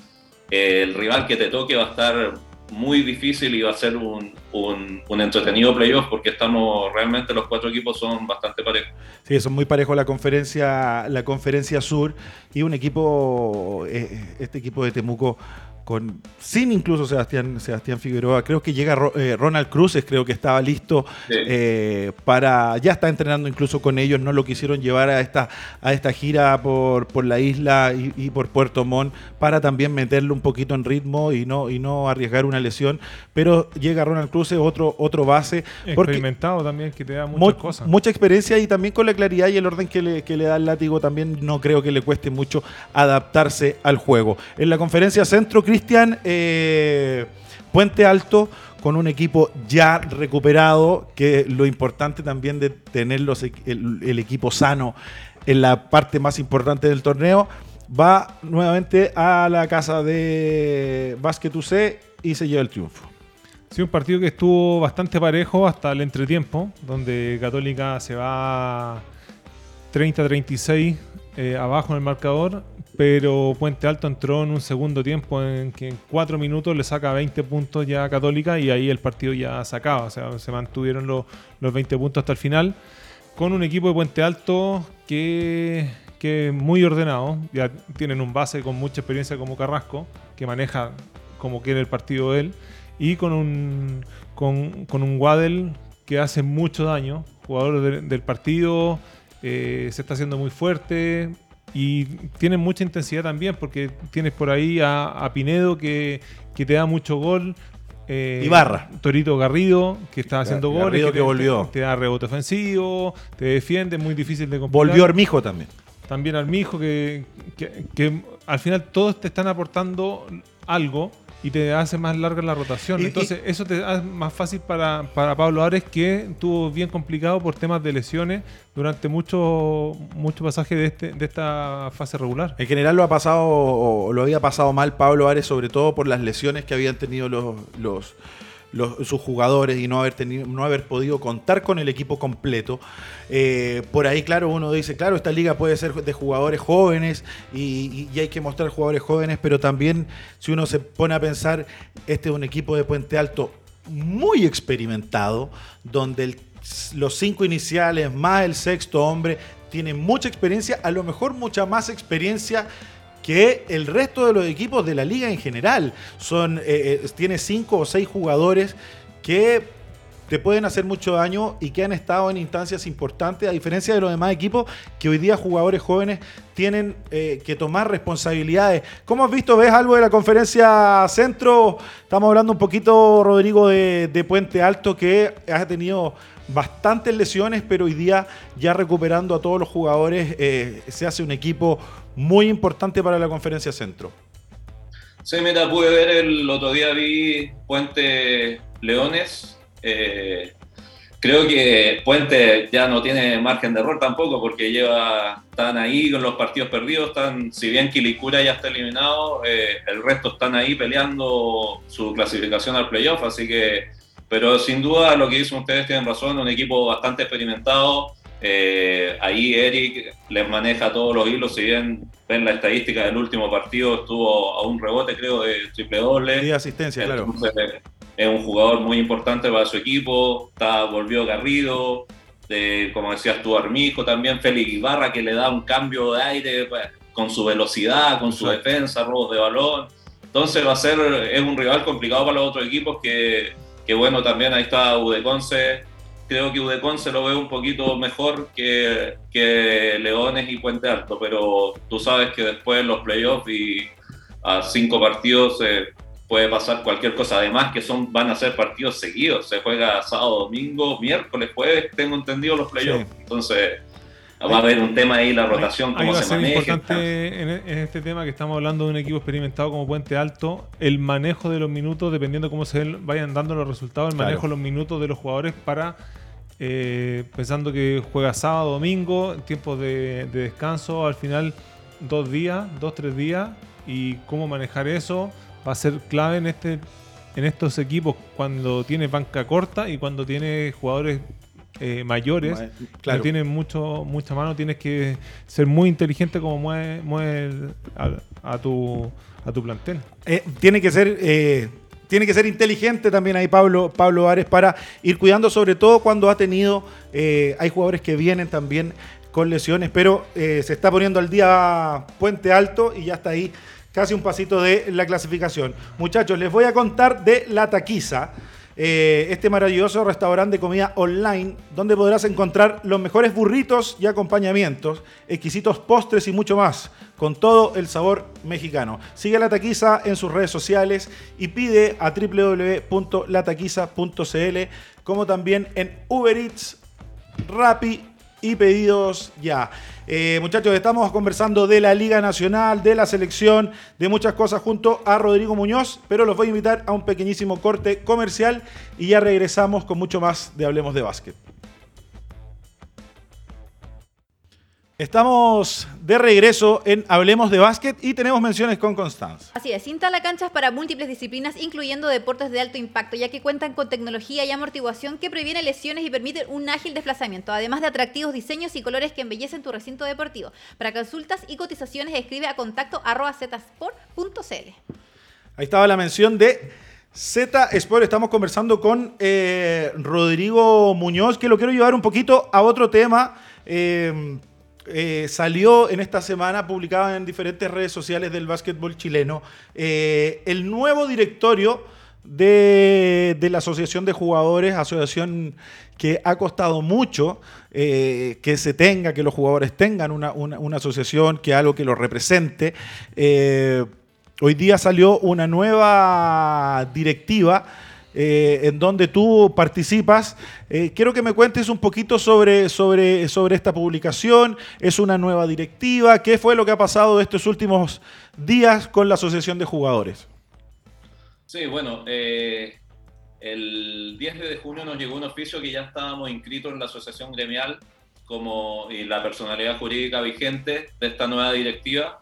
el rival que te toque va a estar muy difícil y va a ser un, un, entretenido playoff porque estamos realmente los cuatro equipos son bastante parejos. Sí, son muy parejos la conferencia, la conferencia sur y un equipo, eh, este equipo de Temuco con sin incluso Sebastián, Sebastián Figueroa. Creo que llega eh, Ronald Cruces, creo que estaba listo eh, para. Ya está entrenando incluso con ellos. No lo quisieron llevar a esta, a esta gira por, por la isla y, por Puerto Montt para también meterlo un poquito en ritmo y no, y no arriesgar una lesión. Pero llega Ronald Cruces, otro, otro base. Experimentado también, que te da muchas cosas. Mucha experiencia y también con la claridad y el orden que le, que le da el látigo también no creo que le cueste mucho adaptarse al juego. En la conferencia centro, Cristian, eh, Puente Alto con un equipo ya recuperado, que lo importante también de tener el, equipo sano en la parte más importante del torneo, va nuevamente a la casa de Basket UC y se lleva el triunfo. Sí, un partido que estuvo bastante parejo hasta el entretiempo, donde Católica se va 30-36 eh, abajo en el marcador pero Puente Alto entró en un segundo tiempo en que en cuatro minutos le saca 20 puntos ya a Católica y ahí el partido ya sacaba, o sea, se mantuvieron los, los 20 puntos hasta el final, con un equipo de Puente Alto que, que muy ordenado, ya tienen un base con mucha experiencia como Carrasco, que maneja como quiere el partido él, y con un, con, con un Waddell que hace mucho daño, jugador del partido se está haciendo muy fuerte y tienen mucha intensidad también porque tienes por ahí a, Pinedo que, te da mucho gol. Eh, Ibarra. Torito Garrido, que está haciendo goles. que, te, volvió. Te, da rebote ofensivo, te defiende, muy difícil de complicar. Volvió Armijo también. También Armijo, que, que al final todos te están aportando algo y te hace más larga la rotación. Entonces, eso te hace más fácil para, Pablo Ares, que tuvo bien complicado por temas de lesiones durante mucho, mucho pasaje de, este, de esta fase regular. En general lo ha pasado, lo había pasado mal Pablo Ares, sobre todo por las lesiones que habían tenido los, los sus jugadores y no haber, tenido, no haber podido contar con el equipo completo. Eh, por ahí, claro, uno dice, claro, esta liga puede ser de jugadores jóvenes y, hay que mostrar jugadores jóvenes, pero también si uno se pone a pensar, este es un equipo de Puente Alto muy experimentado, donde los cinco iniciales más el sexto hombre tienen mucha experiencia, a lo mejor mucha más experiencia que el resto de los equipos de la liga en general. Son, eh, eh, tiene cinco o seis jugadores que te pueden hacer mucho daño y que han estado en instancias importantes, a diferencia de los demás equipos que hoy día jugadores jóvenes tienen eh, que tomar responsabilidades. ¿Cómo has visto? ¿Ves algo de la conferencia centro? Estamos hablando un poquito, Rodrigo, de, Puente Alto, que ha tenido bastantes lesiones, pero hoy día ya recuperando a todos los jugadores, se hace un equipo muy importante para la conferencia centro. Sí, mira, pude ver el otro día, vi Puente Leones. Eh, creo que Puente ya no tiene margen de error tampoco, porque lleva, están ahí con los partidos perdidos, están, si bien Quilicura ya está eliminado, eh, el resto están ahí peleando su clasificación al playoff, así que, pero sin duda lo que dicen ustedes tienen razón, un equipo bastante experimentado, eh, ahí Eric les maneja todos los hilos, si bien ven la estadística del último partido, estuvo a un rebote creo de triple doble. Y asistencia, claro. Es un jugador muy importante para su equipo, está, volvió Garrido, de, como decías tú, Armijo también, Félix Ibarra que le da un cambio de aire pues, con su velocidad, con su defensa, robos de balón. Entonces va a ser, es un rival complicado para los otros equipos que, que bueno, también ahí está Udeconce creo que Udecon se lo ve un poquito mejor que, que Leones y Puente Alto, pero tú sabes que después en los playoffs y a cinco partidos eh, puede pasar cualquier cosa. Además que son van a ser partidos seguidos, se juega sábado, domingo, miércoles, jueves, tengo entendido los playoffs. Entonces va a haber un tema ahí, la rotación, cómo se maneja. importante en, en, este tema que estamos hablando de un equipo experimentado como Puente Alto, el manejo de los minutos, dependiendo cómo se vayan dando los resultados, el manejo de los minutos de los jugadores para, eh, pensando que juega sábado, domingo, tiempo de, de descanso, al final dos días, dos, tres días, y cómo manejar eso va a ser clave en este en estos equipos cuando tiene banca corta y cuando tiene jugadores eh, mayores, claro. no tienen mucho, mucha mano, tienes que ser muy inteligente como mueve, a, tu, a tu plantel. Eh, tiene que ser... Eh, tiene que ser inteligente también ahí Pablo, Pablo Ares para ir cuidando, sobre todo cuando ha tenido, hay jugadores que vienen también con lesiones, pero se está poniendo al día Puente Alto y ya está ahí casi un pasito de la clasificación. Muchachos, les voy a contar de la taquiza. Eh, este maravilloso restaurante de comida online donde podrás encontrar los mejores burritos y acompañamientos, exquisitos postres y mucho más, con todo el sabor mexicano. Sigue La Taquiza en sus redes sociales y pide a www.lataquiza.cl como también en Uber Eats, Rappi y pedidos ya. Eh, muchachos, estamos conversando de la Liga Nacional, de la selección, de muchas cosas junto a Rodrigo Muñoz, pero los voy a invitar a un pequeñísimo corte comercial y ya regresamos con mucho más de Hablemos de Básquet. Estamos de regreso en Hablemos de Básquet y tenemos menciones con Constanza. Así es, instala canchas para múltiples disciplinas, incluyendo deportes de alto impacto, ya que cuentan con tecnología y amortiguación que previene lesiones y permiten un ágil desplazamiento, además de atractivos diseños y colores que embellecen tu recinto deportivo. Para consultas y cotizaciones, escribe a contacto arroba zsport.cl. Ahí estaba la mención de Z Sport. Estamos conversando con eh, Rodrigo Muñoz, que lo quiero llevar un poquito a otro tema. Eh, eh, salió en esta semana, publicado en diferentes redes sociales del básquetbol chileno, eh, el nuevo directorio de, la Asociación de Jugadores, asociación que ha costado mucho eh, que se tenga, que los jugadores tengan una, asociación, que algo que los represente. Hoy día salió una nueva directiva eh, en donde tú participas. quiero que me cuentes un poquito sobre, sobre, sobre esta publicación. Es una nueva directiva. ¿Qué fue lo que ha pasado estos últimos días con la Asociación de Jugadores? Sí, bueno, eh, el 10 de junio nos llegó un oficio que ya estábamos inscritos en la asociación gremial como y la personalidad jurídica vigente de esta nueva directiva.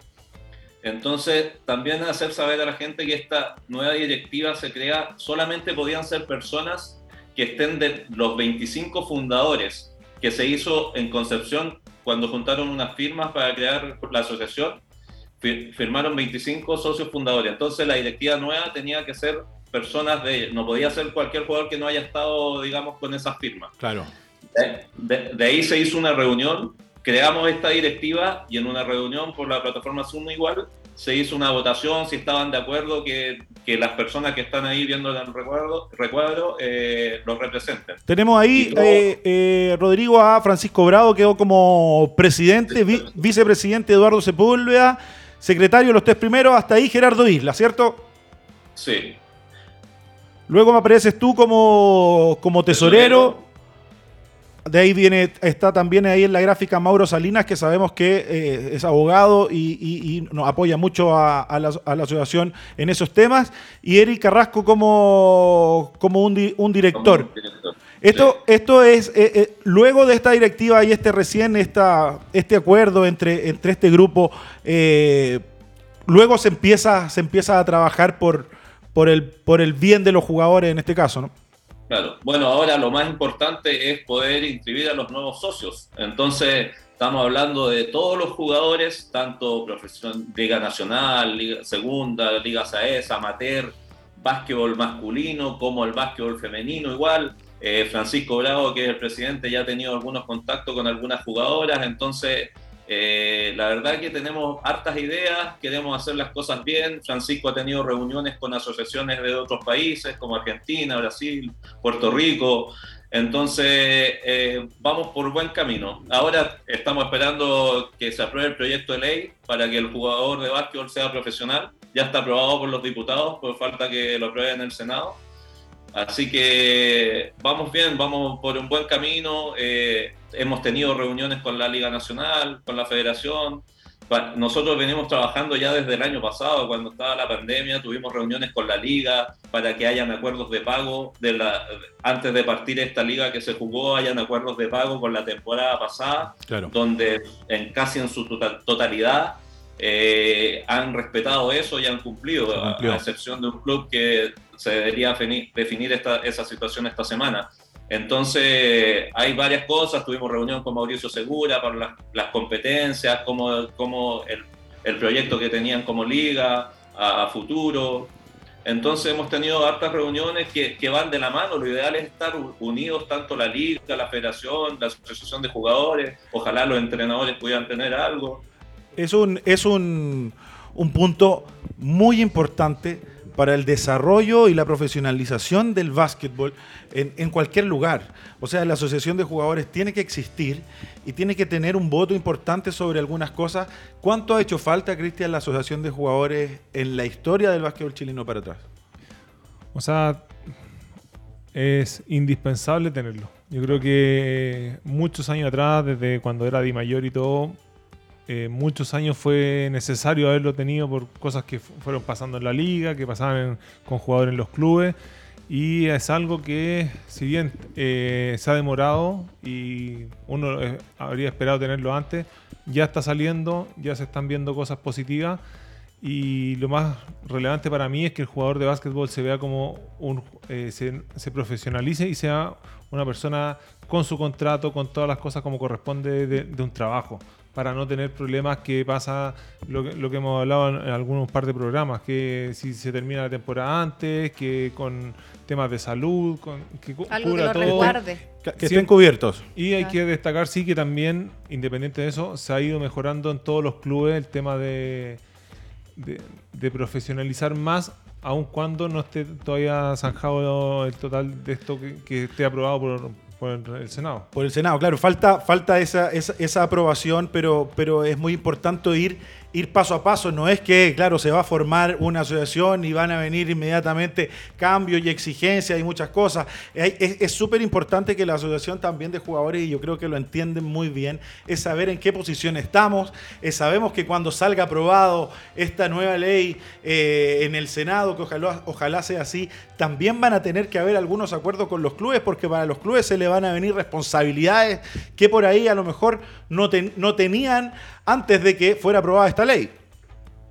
Entonces, también hacer saber a la gente que esta nueva directiva se crea, solamente podían ser personas que estén de los 25 fundadores que se hizo en Concepción cuando juntaron unas firmas para crear la asociación firmaron 25 socios fundadores. Entonces la directiva nueva tenía que ser personas de no podía ser cualquier jugador que no haya estado, digamos, con esas firmas. Claro. De, ahí se hizo una reunión, creamos esta directiva y en una reunión por la plataforma Zoom igual se hizo una votación si estaban de acuerdo que, que las personas que están ahí viendo el recuerdo, recuadro eh, los representen. Tenemos ahí, eh, eh, Rodrigo, a Francisco Bravo, quedó como presidente, vicepresidente Eduardo Sepúlveda secretario los tres primeros, hasta ahí Gerardo Isla, ¿cierto? Sí. Luego me apareces tú como, como tesorero. De ahí viene, está también ahí en la gráfica Mauro Salinas, que sabemos que eh, es abogado y, nos apoya mucho a, la, asociación en esos temas. Y Eric Carrasco como, como un, director. Esto, esto es, eh, eh, luego de esta directiva y este recién, esta, este acuerdo entre, entre este grupo, luego se empieza, se empieza a trabajar por, por, el, por el bien de los jugadores en este caso, ¿no? Claro, bueno, ahora lo más importante es poder inscribir a los nuevos socios. Entonces, estamos hablando de todos los jugadores, tanto profesión, Liga Nacional, Liga Segunda, Liga SAES, Amateur, básquetbol masculino, como el básquetbol femenino igual. Eh, Francisco Bravo, que es el presidente, ya ha tenido algunos contactos con algunas jugadoras, entonces eh, la verdad que tenemos hartas ideas, queremos hacer las cosas bien. Francisco ha tenido reuniones con asociaciones de otros países como Argentina, Brasil, Puerto Rico. Entonces, eh, vamos por buen camino. Ahora estamos esperando que se apruebe el proyecto de ley para que el jugador de básquetbol sea profesional. Ya está aprobado por los diputados, por falta que lo aprueben en el Senado. Así que vamos bien, vamos por un buen camino. Eh, hemos tenido reuniones con la Liga Nacional, con la Federación. Nosotros venimos trabajando ya desde el año pasado, cuando estaba la pandemia, tuvimos reuniones con la liga para que hayan acuerdos de pago. De la, antes de partir esta liga que se jugó, hayan acuerdos de pago con la temporada pasada, donde en casi en su tota-, totalidad eh, han respetado eso y han cumplido, a, excepción de un club que se debería definir esta, esa situación esta semana. Entonces, hay varias cosas. Tuvimos reunión con Mauricio Segura para las, competencias, como, como el, el, proyecto que tenían como liga a, futuro. Entonces, hemos tenido hartas reuniones que, que, van de la mano. Lo ideal es estar unidos, tanto la liga, la federación, la asociación de jugadores. Ojalá los entrenadores pudieran tener algo. Es un, es un, un punto muy importante para el desarrollo y la profesionalización del básquetbol en, cualquier lugar. O sea, la asociación de jugadores tiene que existir y tiene que tener un voto importante sobre algunas cosas. ¿Cuánto ha hecho falta, Cristian, la asociación de jugadores en la historia del básquetbol chileno para atrás? O sea, es indispensable tenerlo. Yo creo que muchos años atrás, desde cuando era Di Mayor y todo, eh, muchos años fue necesario haberlo tenido por cosas que fueron pasando en la liga, que pasaban con jugadores en los clubes. Y es algo que, si bien eh, se ha demorado y uno eh, habría esperado tenerlo antes, ya está saliendo, ya se están viendo cosas positivas. Y lo más relevante para mí es que el jugador de básquetbol se vea como un. se, se, profesionalice y sea una persona con su contrato, con todas las cosas como corresponde de un trabajo para no tener problemas que pasa lo que, lo que hemos hablado en, algunos par de programas, que si se termina la temporada antes, que con temas de salud, con, que Algo que lo todo. Que, estén cubiertos. Y hay que destacar, sí, que también, independiente de eso, se ha ido mejorando en todos los clubes el tema de, de, profesionalizar más aun cuando no esté todavía zanjado el total de esto que, esté aprobado por, por el Senado. Por el Senado, claro, falta, falta esa, esa, esa, aprobación, pero, pero es muy importante ir ir paso a paso. No es que, claro, se va a formar una asociación y van a venir inmediatamente cambios y exigencias y muchas cosas. Es súper importante que la asociación también de jugadores, y yo creo que lo entienden muy bien, es saber en qué posición estamos. sabemos que cuando salga aprobado esta nueva ley eh, en el Senado, que ojalá, ojalá sea así, también van a tener que haber algunos acuerdos con los clubes, porque para los clubes se le van a venir responsabilidades que por ahí a lo mejor no, no tenían antes de que fuera aprobada esta ley.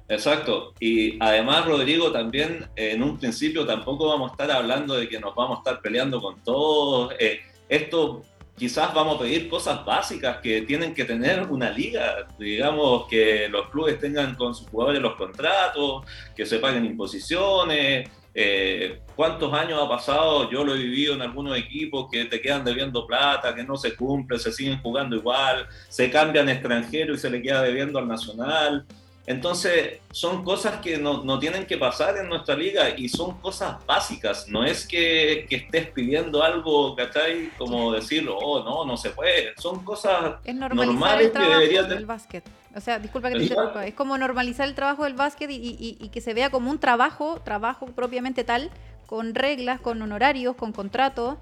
Exacto. Y además, Rodrigo, también en un principio tampoco vamos a estar hablando de que nos vamos a estar peleando con todos. Eh, esto quizás vamos a pedir cosas básicas que tienen que tener una liga, digamos que los clubes tengan con sus jugadores los contratos, que se paguen imposiciones, eh, ¿Cuántos años ha pasado? Yo lo he vivido en algunos equipos que te quedan debiendo plata, que no se cumple, se siguen jugando igual, se cambian extranjero y se le queda debiendo al nacional. Entonces, son cosas que no, no, tienen que pasar en nuestra liga y son cosas básicas. No es que, que estés pidiendo algo, ¿cachai? Como decir, oh, no, no se puede. Son cosas es normales el que deberían básquet. O sea, disculpa que te interrumpa. Es como normalizar el trabajo del básquet y, y, y, que se vea como un trabajo, trabajo propiamente tal, con reglas, con honorarios, con contratos.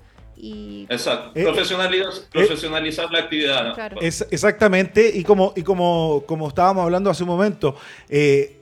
Exacto, eh, profesionalizar, la actividad. exactamente, y como, y como, como estábamos hablando hace un momento, eh,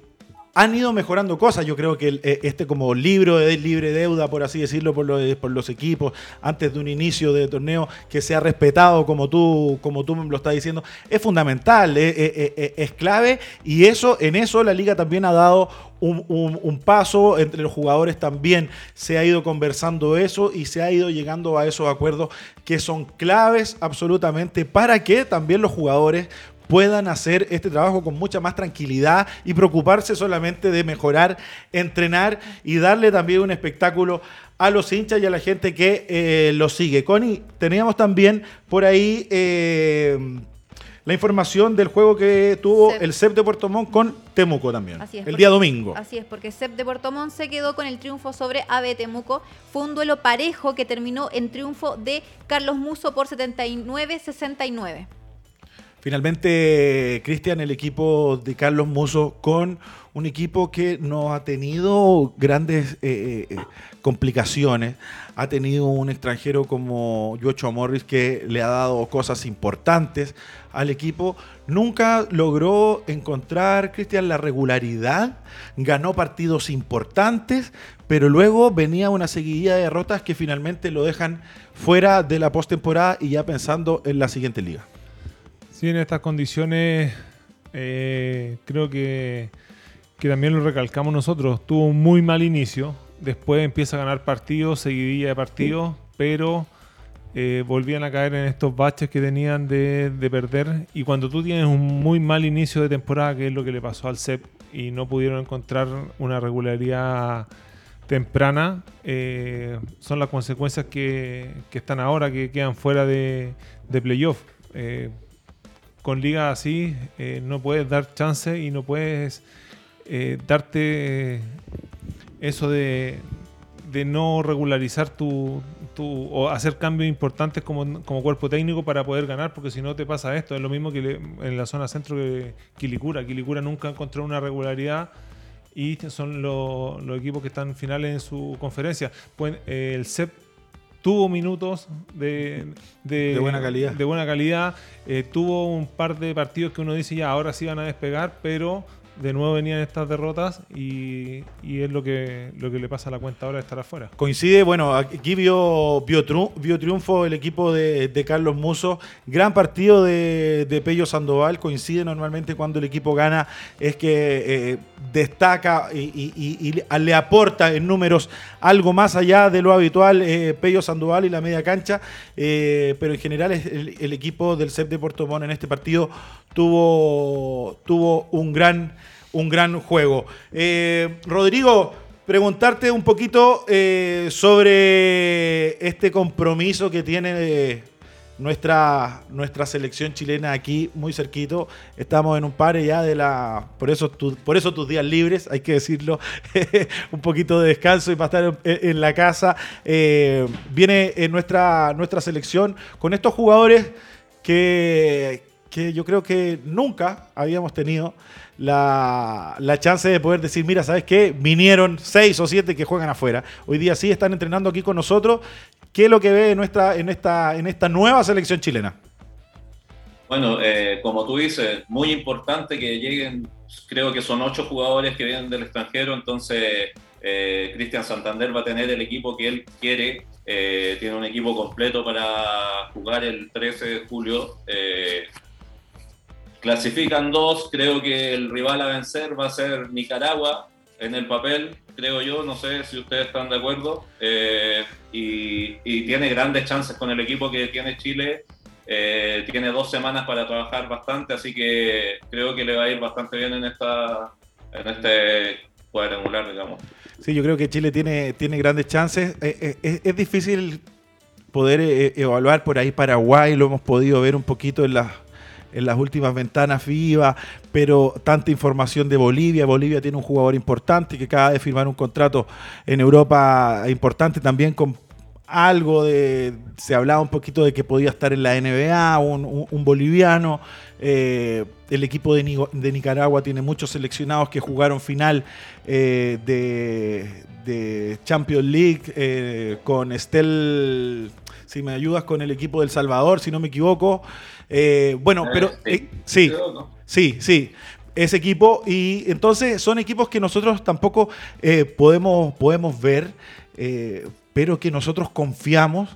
han ido mejorando cosas. Yo creo que eh, este como libro de libre deuda, por así decirlo, por los, por los equipos, antes de un inicio de torneo, que sea respetado como tú, como tú lo estás diciendo, es fundamental, es clave y eso, en eso la liga también ha dado un, paso entre los jugadores también se ha ido conversando eso y se ha ido llegando a esos acuerdos que son claves absolutamente para que también los jugadores puedan hacer este trabajo con mucha más tranquilidad y preocuparse solamente de mejorar, entrenar y darle también un espectáculo a los hinchas y a la gente que eh, lo sigue. Connie, teníamos también por ahí... Eh, la información del juego que tuvo el CEP de Puerto Montt con Temuco también, el día domingo. Así es, porque CEP de Puerto Montt se quedó con el triunfo sobre AB Temuco. Fue un duelo parejo que terminó en triunfo de Carlos Muso por 79-69. Finalmente, Cristian, el equipo de Carlos Muso con un equipo que no ha tenido grandes eh, eh, complicaciones. Ha tenido un extranjero como Yocho Morris que le ha dado cosas importantes al equipo. Nunca logró encontrar, Cristian, la regularidad. Ganó partidos importantes, pero luego venía una seguidilla de derrotas que finalmente lo dejan fuera de la postemporada y ya pensando en la siguiente liga. Sí, en estas condiciones eh, creo que que también lo recalcamos nosotros, tuvo un muy mal inicio, después empieza a ganar partidos, seguidilla de partidos, pero eh, volvían a caer en estos baches que tenían de, perder. Y cuando tú tienes un muy mal inicio de temporada, que es lo que le pasó al CEP, y no pudieron encontrar una regularidad temprana, eh, son las consecuencias que, están ahora, que quedan fuera de, playoff. Eh, con ligas así no puedes dar chance y no puedes eh, darte eso de, no regularizar tu, o hacer cambios importantes como, cuerpo técnico para poder ganar, porque si no te pasa esto. Es lo mismo que en la zona centro que Quilicura. Quilicura nunca encontró una regularidad y son los equipos que están finales en su conferencia. Pues, eh, el CEP tuvo minutos de, buena calidad. De buena calidad. Eh, tuvo un par de partidos que uno dice ya, ahora sí van a despegar, pero de nuevo venían estas derrotas y, es lo que, lo que le pasa a la cuenta ahora de estar afuera. Coincide, bueno, aquí vio, vio, triunfo el equipo de, Carlos Muso, gran partido de, de, Pello Sandoval, coincide normalmente cuando el equipo gana, es que eh, destaca y, le aporta en números algo más allá de lo habitual eh, Pello Sandoval y la media cancha, eh, pero en general el, equipo del CEP de Puerto Montt en este partido tuvo, tuvo un gran un gran juego. Eh, Rodrigo, preguntarte un poquito eh, sobre este compromiso que tiene nuestra, nuestra selección chilena aquí muy cerquito. Estamos en un par ya de la. Por eso, por tus días libres, hay que decirlo. un poquito de descanso y para estar en, la casa. Eh, viene en nuestra, nuestra selección con estos jugadores que, que yo creo que nunca habíamos tenido la, la, chance de poder decir, mira, ¿sabes qué? Vinieron seis o siete que juegan afuera. Hoy día sí están entrenando aquí con nosotros ¿Qué es lo que ve en, nuestra, en, esta, en esta nueva selección chilena? Bueno, eh, como tú dices, muy importante que lleguen, creo que son ocho jugadores que vienen del extranjero, entonces eh, Cristian Santander va a tener el equipo que él quiere, eh, tiene un equipo completo para jugar el 13 de julio. Clasifican dos, creo que el rival a vencer va a ser Nicaragua en el papel, creo yo, no sé si ustedes están de acuerdo, eh, y, tiene grandes chances con el equipo que tiene Chile. Eh, tiene dos semanas para trabajar bastante, así que creo que le va a ir bastante bien en, esta, en este cuadrangular, digamos. Sí, yo creo que Chile tiene, tiene grandes chances. Eh, es difícil poder evaluar por ahí Paraguay, lo hemos podido ver un poquito en las en las últimas ventanas FIBA, pero tanta información de Bolivia. Bolivia tiene un jugador importante que acaba de firmar un contrato en Europa importante también con algo de. Se hablaba un poquito de que podía estar en la NBA, un, boliviano. Eh, el equipo de, Nicaragua tiene muchos seleccionados que jugaron final eh, de, Champions League eh, con Estel. Si me ayudas con el equipo del Salvador, si no me equivoco. Eh, bueno, eh, pero sí, eh, sí, sí, ese equipo. Y entonces son equipos que nosotros tampoco podemos, podemos ver, pero que nosotros confiamos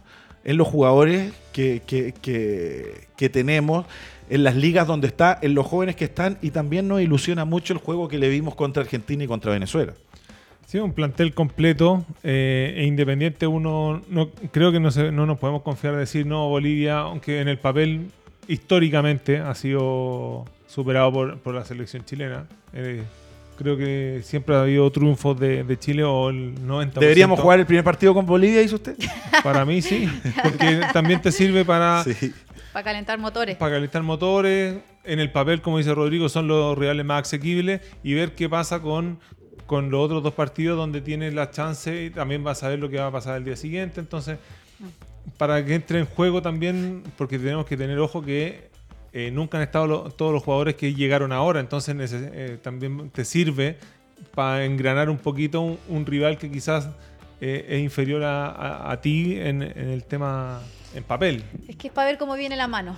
en los jugadores que, que, tenemos, en las ligas donde está, en los jóvenes que están, y también nos ilusiona mucho el juego que le vimos contra Argentina y contra Venezuela. Sí, un plantel completo e independiente. Uno no creo que no, no nos podemos confiar en decir no Bolivia, aunque en el papel históricamente ha sido superado por, la selección chilena. Eh, creo que siempre ha habido triunfos de, Chile o el 90%. ¿Deberíamos jugar el primer partido con Bolivia, dice usted? Para mí sí, porque también te sirve para... Para calentar motores. Para calentar motores. En el papel, como dice Rodrigo, son los reales más asequibles y ver qué pasa con, con los otros dos partidos donde tienes la chance y también vas a ver lo que va a pasar el día siguiente. Entonces, para que entre en juego también, porque tenemos que tener ojo que eh, nunca han estado todos los jugadores que llegaron ahora, entonces eh, también te sirve para engranar un poquito un, rival que quizás eh, es inferior a, ti en, el tema en papel. Es que es para ver cómo viene la mano.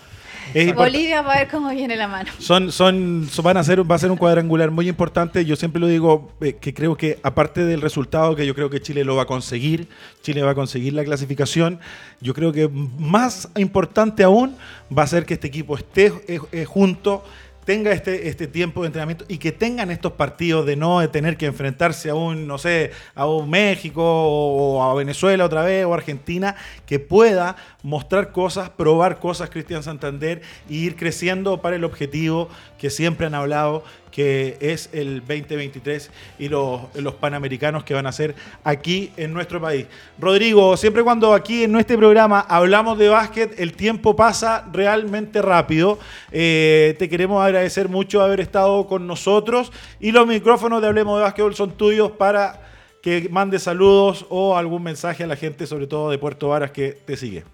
Bolivia va a ver cómo viene la mano. Son, son, van a ser, va a ser un cuadrangular muy importante. Yo siempre lo digo eh, que creo que aparte del resultado que yo creo que Chile lo va a conseguir, Chile va a conseguir la clasificación. Yo creo que más importante aún va a ser que este equipo esté eh, eh, junto tenga este, este tiempo de entrenamiento y que tengan estos partidos de no tener que enfrentarse a un, no sé, a un México o a Venezuela otra vez o Argentina, que pueda mostrar cosas, probar cosas Cristian Santander e ir creciendo para el objetivo que siempre han hablado, que es el 2023 y los, los, panamericanos que van a ser aquí en nuestro país. Rodrigo, siempre cuando aquí en nuestro programa hablamos de básquet, el tiempo pasa realmente rápido. Eh, te queremos agradecer mucho haber estado con nosotros y los micrófonos de Hablemos de Básquetbol son tuyos para que mande saludos o algún mensaje a la gente, sobre todo de Puerto Varas, que te sigue.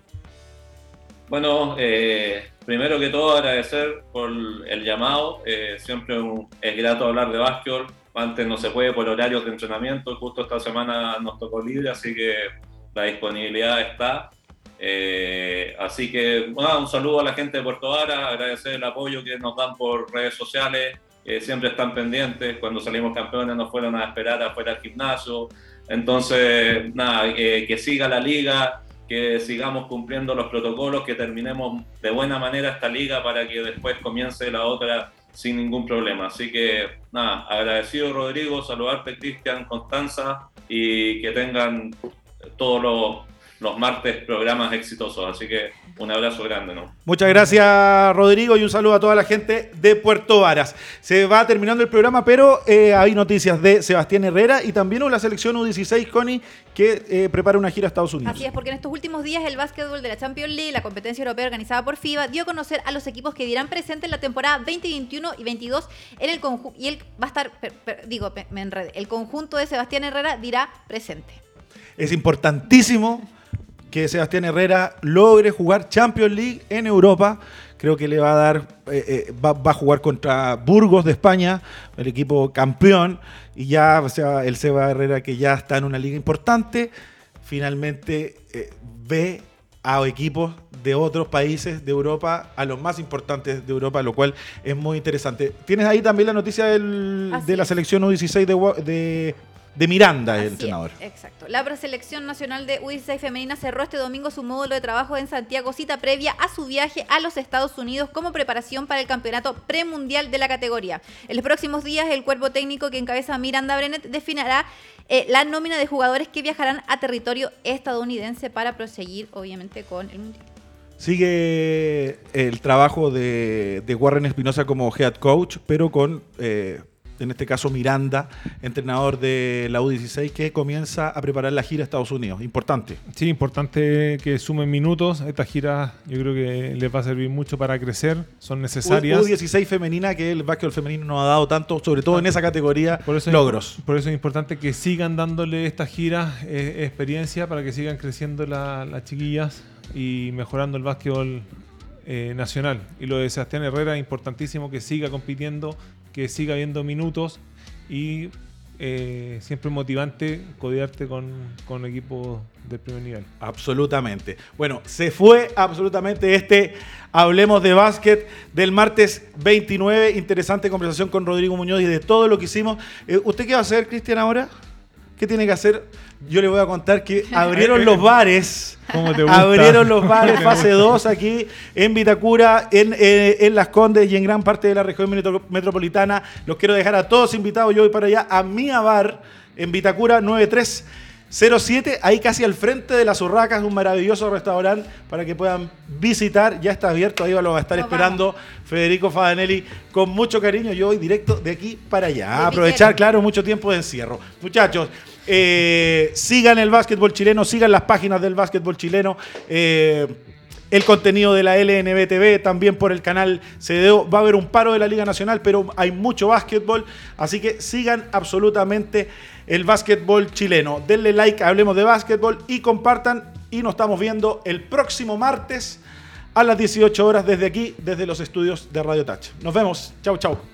Bueno, eh, primero que todo agradecer por el llamado. Eh, siempre es grato hablar de básquetbol. Antes no se puede por horarios de entrenamiento. Justo esta semana nos tocó libre, así que la disponibilidad está. Eh, así que un saludo a la gente de Puerto Vara, agradecer el apoyo que nos dan por redes sociales, siempre están pendientes, cuando salimos campeones nos fueron a esperar afuera del gimnasio, entonces nada, que siga la liga, que sigamos cumpliendo los protocolos, que terminemos de buena manera esta liga para que después comience la otra sin ningún problema. Así que nada, agradecido Rodrigo, saludarte Cristian, Constanza y que tengan todos los los martes programas exitosos. Así que un abrazo grande, ¿no? Muchas gracias, Rodrigo, y un saludo a toda la gente de Puerto Varas. Se va terminando el programa, pero eh, hay noticias de Sebastián Herrera y también la selección U16, Connie, que eh, prepara una gira a Estados Unidos. Así es, porque en estos últimos días el básquetbol de la Champions League, la competencia europea organizada por FIBA, dio a conocer a los equipos que dirán presente en la temporada 2021 y 22 en el conjunto. Y él va a estar, digo, me enredé. El conjunto de Sebastián Herrera dirá presente. Es importantísimo que Sebastián Herrera logre jugar Champions League en Europa. Creo que le va a dar, eh, eh, va, a jugar contra Burgos de España, el equipo campeón, y ya o sea, el Seba Herrera que ya está en una liga importante, finalmente eh, ve a equipos de otros países de Europa, a los más importantes de Europa, lo cual es muy interesante. Tienes ahí también la noticia de la selección U16 de, de de Miranda, el entrenador. exacto. La preselección nacional de U16 femenina cerró este domingo su módulo de trabajo en Santiago, cita previa a su viaje a los Estados Unidos como preparación para el campeonato premundial de la categoría. En los próximos días, el cuerpo técnico que encabeza Miranda Brenet definirá eh, la nómina de jugadores que viajarán a territorio estadounidense para proseguir, obviamente, con el mundial. Sigue el trabajo de, Warren Espinosa como head coach, pero con eh, en este caso Miranda, entrenador de la U16, que comienza a preparar la gira a Estados Unidos. Importante. Sí, importante que sumen minutos. Esta gira yo creo que les va a servir mucho para crecer, son necesarias. U16 femenina, que el básquetbol femenino nos ha dado tanto, sobre todo en esa categoría, por eso logros. por eso es importante que sigan dándole esta gira eh, experiencia para que sigan creciendo las chiquillas y mejorando el básquetbol eh, nacional. Y lo de Sebastián Herrera, importantísimo que siga compitiendo, que siga habiendo minutos y eh, siempre motivante codearte con, con equipos de primer nivel. Absolutamente. Bueno, se fue absolutamente este Hablemos de Básquet del martes 29. Interesante conversación con Rodrigo Muñoz y de todo lo que hicimos. Eh, ¿Usted qué va a hacer, Cristian, ahora? ¿Qué tiene que hacer? Yo le voy a contar que abrieron los bares. Abrieron los bares fase 2 aquí en Vitacura, en, eh, en, Las Condes y en gran parte de la región metropolitana. Los quiero dejar a todos invitados. Yo voy para allá a Mía Bar en Vitacura 9307, ahí casi al frente de las Urracas, un maravilloso restaurante para que puedan visitar. Ya está abierto, ahí lo va a estar esperando Federico Fadanelli con mucho cariño. Yo voy directo de aquí para allá. aprovechar, claro, mucho tiempo de encierro. Muchachos, eh, sigan el básquetbol chileno, sigan las páginas del básquetbol chileno. Eh, el contenido de la LNB también por el canal CDO. Va a haber un paro de la Liga Nacional, pero hay mucho básquetbol. Así que sigan absolutamente el básquetbol chileno. Denle like, hablemos de básquetbol y compartan. Y nos estamos viendo el próximo martes a las 18 horas desde aquí, desde los estudios de Radio Touch. Nos vemos. Chau, chau.